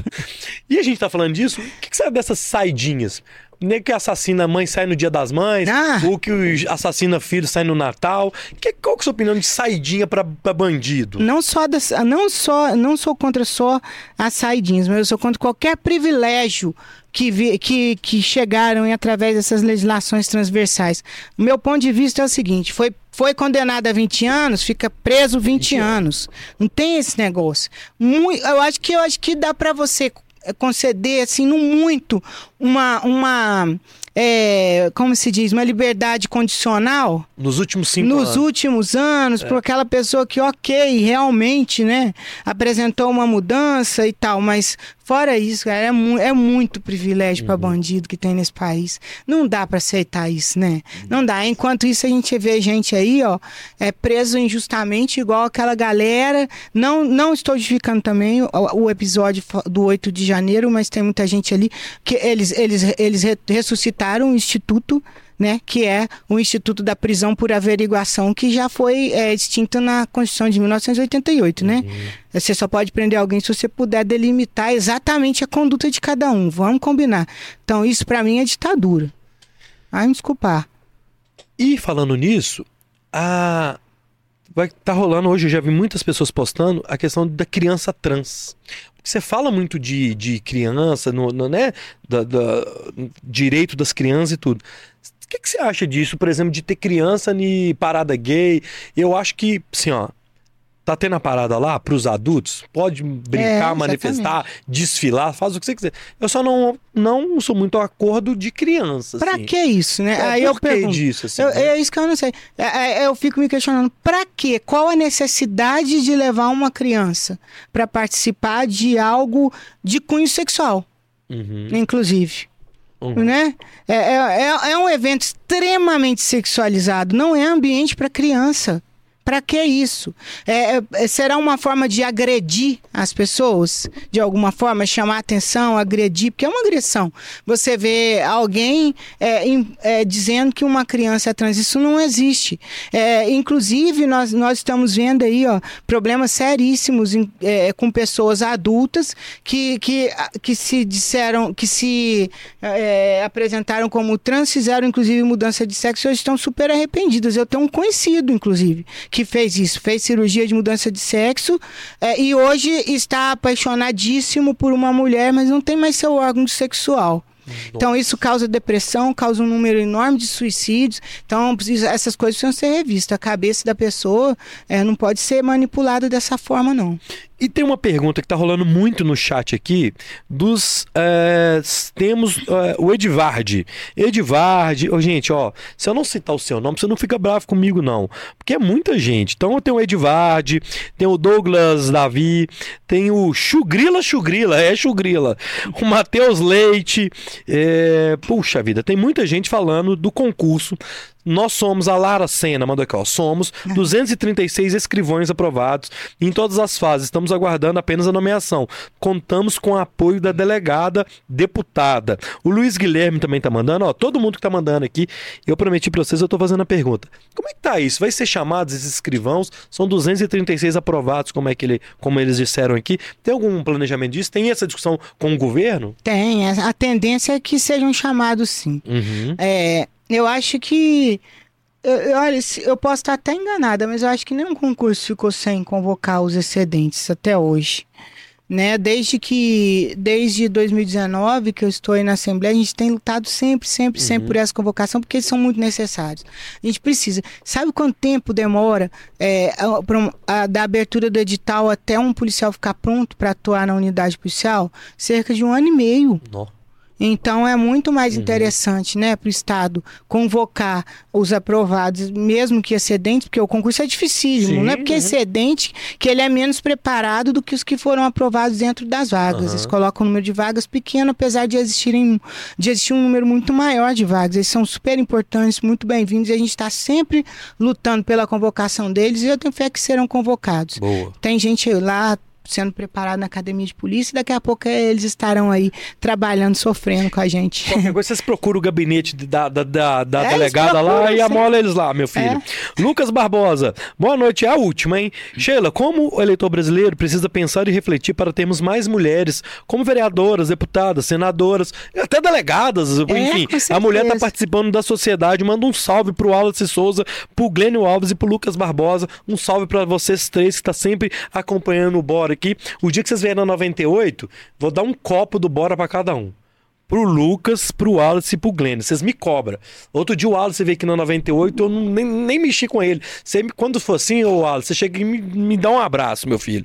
E a gente tá falando disso, o que, que acha dessas saidinhas? Nego que assassina a mãe sai no dia das mães, Ah. o que assassina filho sai no Natal. Que, qual que é a sua opinião de saidinha pra, pra bandido? Não só das, não só, não sou contra só as saidinhas, mas eu sou contra qualquer privilégio que, vi- que, que chegaram através dessas legislações transversais. O meu ponto de vista é o seguinte: foi, foi condenado a 20 anos, fica preso 20, anos. Não tem esse negócio. Mui- eu acho que eu acho que dá para você conceder assim, no muito, uma, uma é, como se diz, uma liberdade condicional Nos últimos cinco nos anos. últimos anos, por aquela pessoa que, ok, realmente, né, apresentou uma mudança e tal, mas fora isso, cara, é, mu- é muito privilégio para bandido que tem nesse país. Não dá para aceitar isso, né? Não dá. Enquanto isso, a gente vê gente aí, ó, é preso injustamente, igual aquela galera. Não, não estou justificando também o, o episódio do 8 de janeiro, mas tem muita gente ali que eles, eles, eles re- ressuscitaram o Instituto né, que é o Instituto da Prisão por Averiguação, que já foi é, extinto na Constituição de 1988, né? Você só pode prender alguém se você puder delimitar exatamente a conduta de cada um. Vamos combinar. Então, isso para mim é ditadura. Ai, me desculpar. E falando nisso, a... vai tá rolando hoje, eu já vi muitas pessoas postando a questão da criança trans. Você fala muito de, de criança, no, no, né? Da, da- direito das crianças e tudo. O que, que você acha disso, por exemplo, de ter criança em parada gay? Eu acho que, assim, ó, tá tendo a parada lá pros adultos, pode brincar, É, manifestar, desfilar, faz o que você quiser. Eu só não, não sou muito acordo de criança. Pra assim. que isso, né? É, Aí eu pergunto. disso, assim, Eu- né? é isso que eu não sei. É, é, eu fico me questionando, pra quê? Qual a necessidade de levar uma criança pra participar de algo de cunho sexual, Uhum, inclusive? uhum. né? É, é, é- é um evento extremamente sexualizado, não é ambiente para criança. Para que isso? É, é- será uma forma de agredir as pessoas? De alguma forma, chamar atenção, agredir? Porque é uma agressão. Você vê alguém é, em- é, dizendo que uma criança é trans, isso não existe. É, inclusive, nós, nós estamos vendo aí ó, problemas seríssimos em- é, com pessoas adultas que, que, que se disseram, que se apresentaram como trans, fizeram inclusive mudança de sexo e hoje estão super arrependidas. Eu tenho um conhecido, inclusive, que fez isso, fez cirurgia de mudança de sexo é, e hoje está apaixonadíssimo por uma mulher, mas não tem mais seu órgão sexual. Então isso causa depressão, causa um número enorme de suicídios. Então essas coisas precisam ser revistas. A cabeça da pessoa é, não pode ser manipulada dessa forma, não. E tem uma pergunta que tá rolando muito no chat aqui dos é, temos é, o Edvard. Edvard, oh, gente, ó, se eu não citar o seu nome, você não fica bravo comigo não, porque é muita gente. Então tenho o Edvard, tem o Douglas Davi, tem o Chugrila Chugrila, é Chugrila, o Matheus Leite, é, puxa vida, tem muita gente falando do concurso nós somos a Lara Senna, mandou aqui, ó. Somos 236 escrivões aprovados em todas as fases. Estamos aguardando apenas a nomeação. Contamos com o apoio da delegada deputada. O Luiz Guilherme também tá mandando, ó. Todo mundo que tá mandando aqui. Eu prometi para vocês, eu tô fazendo a pergunta. Como é que tá isso? Vai ser chamados esses escrivãos? São 236 aprovados, como é que ele, como eles disseram aqui. Tem algum planejamento disso? Tem essa discussão com o governo? Tem. A tendência é que sejam chamados sim. Uhum. É, eu acho que. Olha, eu posso estar até enganada, mas eu acho que nenhum concurso ficou sem convocar os excedentes até hoje. Né? Desde que desde 2019 que eu estou aí na Assembleia, a gente tem lutado sempre, sempre, sempre por essa convocação, porque eles são muito necessários. A gente precisa. Sabe quanto tempo demora é, a, a, da abertura do edital até um policial ficar pronto para atuar na unidade policial? Cerca de um ano e meio. Nossa. Então é muito mais uhum. interessante, né, para o Estado convocar os aprovados, mesmo que excedentes, porque o concurso é dificílimo, Sim, não é porque excedente que ele é menos preparado do que os que foram aprovados dentro das vagas. Uhum. Eles colocam um número de vagas pequeno, apesar de existirem de existir um número muito maior de vagas. Eles são super importantes, muito bem-vindos, e a gente está sempre lutando pela convocação deles e eu tenho fé que serão convocados. Boa. Tem gente lá sendo preparado na academia de polícia e daqui a pouco eles estarão aí trabalhando, sofrendo com a gente. Qualquer coisa, vocês procuram o gabinete da, da, da, da é, delegada lá e amola eles lá, meu filho. É. Lucas Barbosa, boa noite. É a última, hein? Sheila, como o eleitor brasileiro precisa pensar e refletir para termos mais mulheres como vereadoras, deputadas, senadoras, até delegadas, é, enfim. A mulher está participando da sociedade. Manda um salve pro Wallace Souza, pro Glênio Alves e pro Lucas Barbosa. Um salve para vocês três que está sempre acompanhando o Bora aqui. O dia que vocês vierem na 98, vou dar um copo do Bora para cada um. Pro Lucas, pro Wallace e pro Glenn. Vocês me cobram. Outro dia o Wallace veio aqui na 98, eu não, nem, nem mexi com ele. Você, quando for assim, ô Wallace, você chega e me, me dá um abraço, meu filho.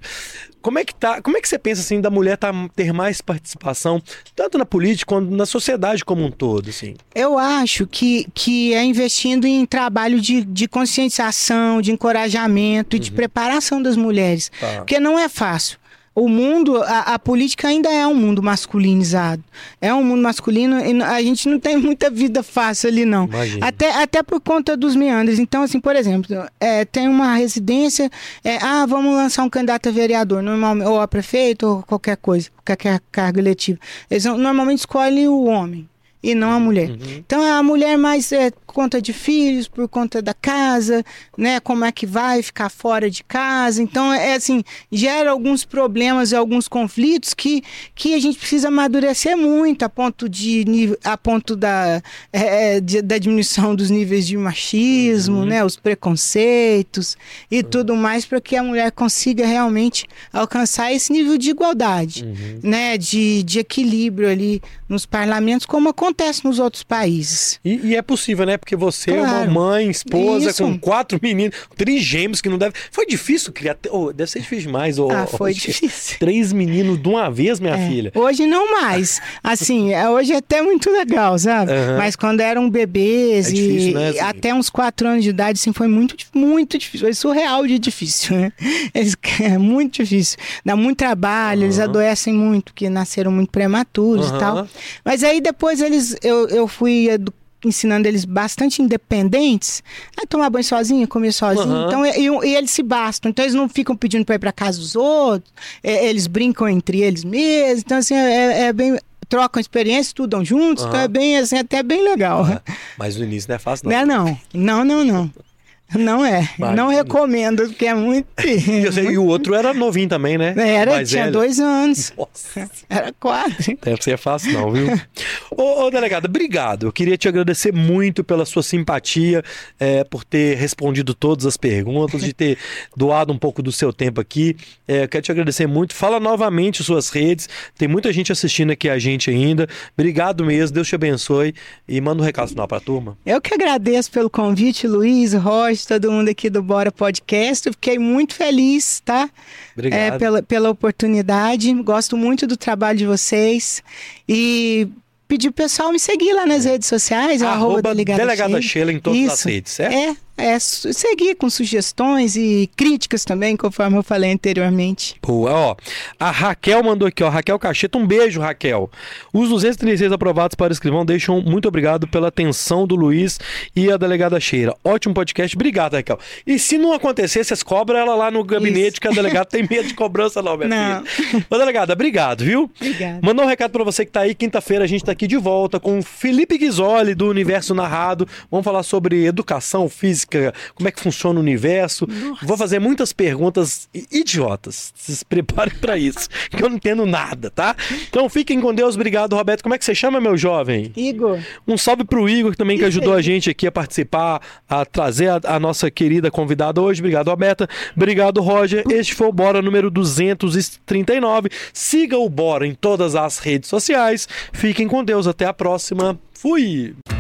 Como é que tá? Como é que você pensa assim da mulher tá, ter mais participação, tanto na política quanto na sociedade como um todo, assim? Eu acho que, que é investindo em trabalho de, de conscientização, de encorajamento e de uhum. preparação das mulheres. Tá. Porque não é fácil o mundo, a, a, política ainda é um mundo masculinizado. É um mundo masculino e a gente não tem [LAUGHS] muita vida fácil ali, não. Até, até por conta dos meandros. Então, assim, por exemplo, é, tem uma residência, é, ah, vamos lançar um candidato a vereador, normalmente, ou a prefeito, ou qualquer coisa, qualquer cargo eletivo. Eles normalmente escolhem o homem e não a mulher. Uhum. Então a mulher mais é, conta de filhos, por conta da casa, né? Como é que vai ficar fora de casa. Então, é assim, gera alguns problemas e alguns conflitos que, que a gente precisa amadurecer muito a ponto de a ponto da, é, de, da diminuição dos níveis de machismo, uhum. né? Os preconceitos e uhum. tudo mais para que a mulher consiga realmente alcançar esse nível de igualdade, uhum. né? De, de equilíbrio ali nos parlamentos, como acontece nos outros países. E, e é possível, né? Porque você claro. é uma mãe, esposa, Isso. com quatro meninos, trigêmeos que não deve. Foi difícil criar. Oh, deve ser difícil demais. Oh, ah, foi oh, difícil. Três meninos de uma vez, minha é. filha. Hoje não mais. Assim, é, hoje é até muito legal, sabe? Uhum. Mas quando eram bebês é difícil, e né, assim? até uns quatro anos de idade, assim, foi muito, muito difícil. Foi surreal de difícil, né? [LAUGHS] Eles, é muito difícil. Dá muito trabalho, uhum. eles adoecem muito, porque nasceram muito prematuros uhum. e tal. Mas aí depois eles, eu, eu fui ensinando eles bastante independentes a tomar banho sozinho, comer sozinho. Uhum. Então, e, e, eles se bastam. Então, eles não ficam pedindo para ir para casa dos outros, é, eles brincam entre eles mesmos. Então, assim, é, é bem trocam experiência, estudam juntos, uhum. então é bem assim, até bem legal. Uhum. Mas no início não é fácil, não. Não é não. Não, não, não. Não é. Não recomendo, porque é muito. [LAUGHS] E, sei- e o outro era novinho também, né? Era, Mais tinha velho. dois anos. [LAUGHS] Nossa. Era quatro. Deve ser fácil, não, viu? ô, ô, delegada, obrigado. Eu queria te agradecer muito pela sua simpatia, é, por ter respondido todas as perguntas, de ter [LAUGHS] doado um pouco do seu tempo aqui. É, eu quero te agradecer muito. Fala novamente suas redes. Tem muita gente assistindo aqui a gente ainda. Obrigado mesmo, Deus te abençoe. E manda um recado final pra turma. Eu que agradeço pelo convite, Luiz, Roger, todo mundo aqui do Bora Podcast. Eu fiquei muito feliz, tá? Obrigado. É, pela, pela oportunidade. Gosto muito do trabalho de vocês. E pedir pro pessoal me seguir lá nas redes sociais, é o arroba, delegada, Sheila. Em todas as Isso. redes, certo? É, é seguir com sugestões e críticas também, conforme eu falei anteriormente. Boa, ó. A Raquel mandou aqui, ó. Raquel Cacheta, um beijo, Raquel. Os 236 aprovados para o escrivão deixam muito obrigado pela atenção do Luiz e a delegada Cheira. Ótimo podcast, obrigado, Raquel. E se não acontecer, vocês cobram ela lá no gabinete, Isso. que a delegada tem medo de cobrança, não, minha Não. filha. Ô, delegada, obrigado, viu? Obrigada. Mandar um recado pra você que tá aí. Quinta-feira a gente tá aqui de volta com o Felipe Ghisoli do Universo Narrado. Vamos falar sobre educação física, como é que funciona o universo. Vou fazer muitas perguntas idiotas. Se preparem pra isso, que eu não entendo nada, tá? Então fiquem com Deus. Obrigado, Roberto. Como é que você chama, meu jovem? Igor, Um salve pro Igor também que ajudou a [LAUGHS] gente aqui a participar, a trazer a, a nossa querida convidada hoje. Obrigado, Roberta. Obrigado, Roger. Este foi o Bora número 239. Siga o Bora em todas as redes sociais. Fiquem com Deus. Até a próxima. Fui!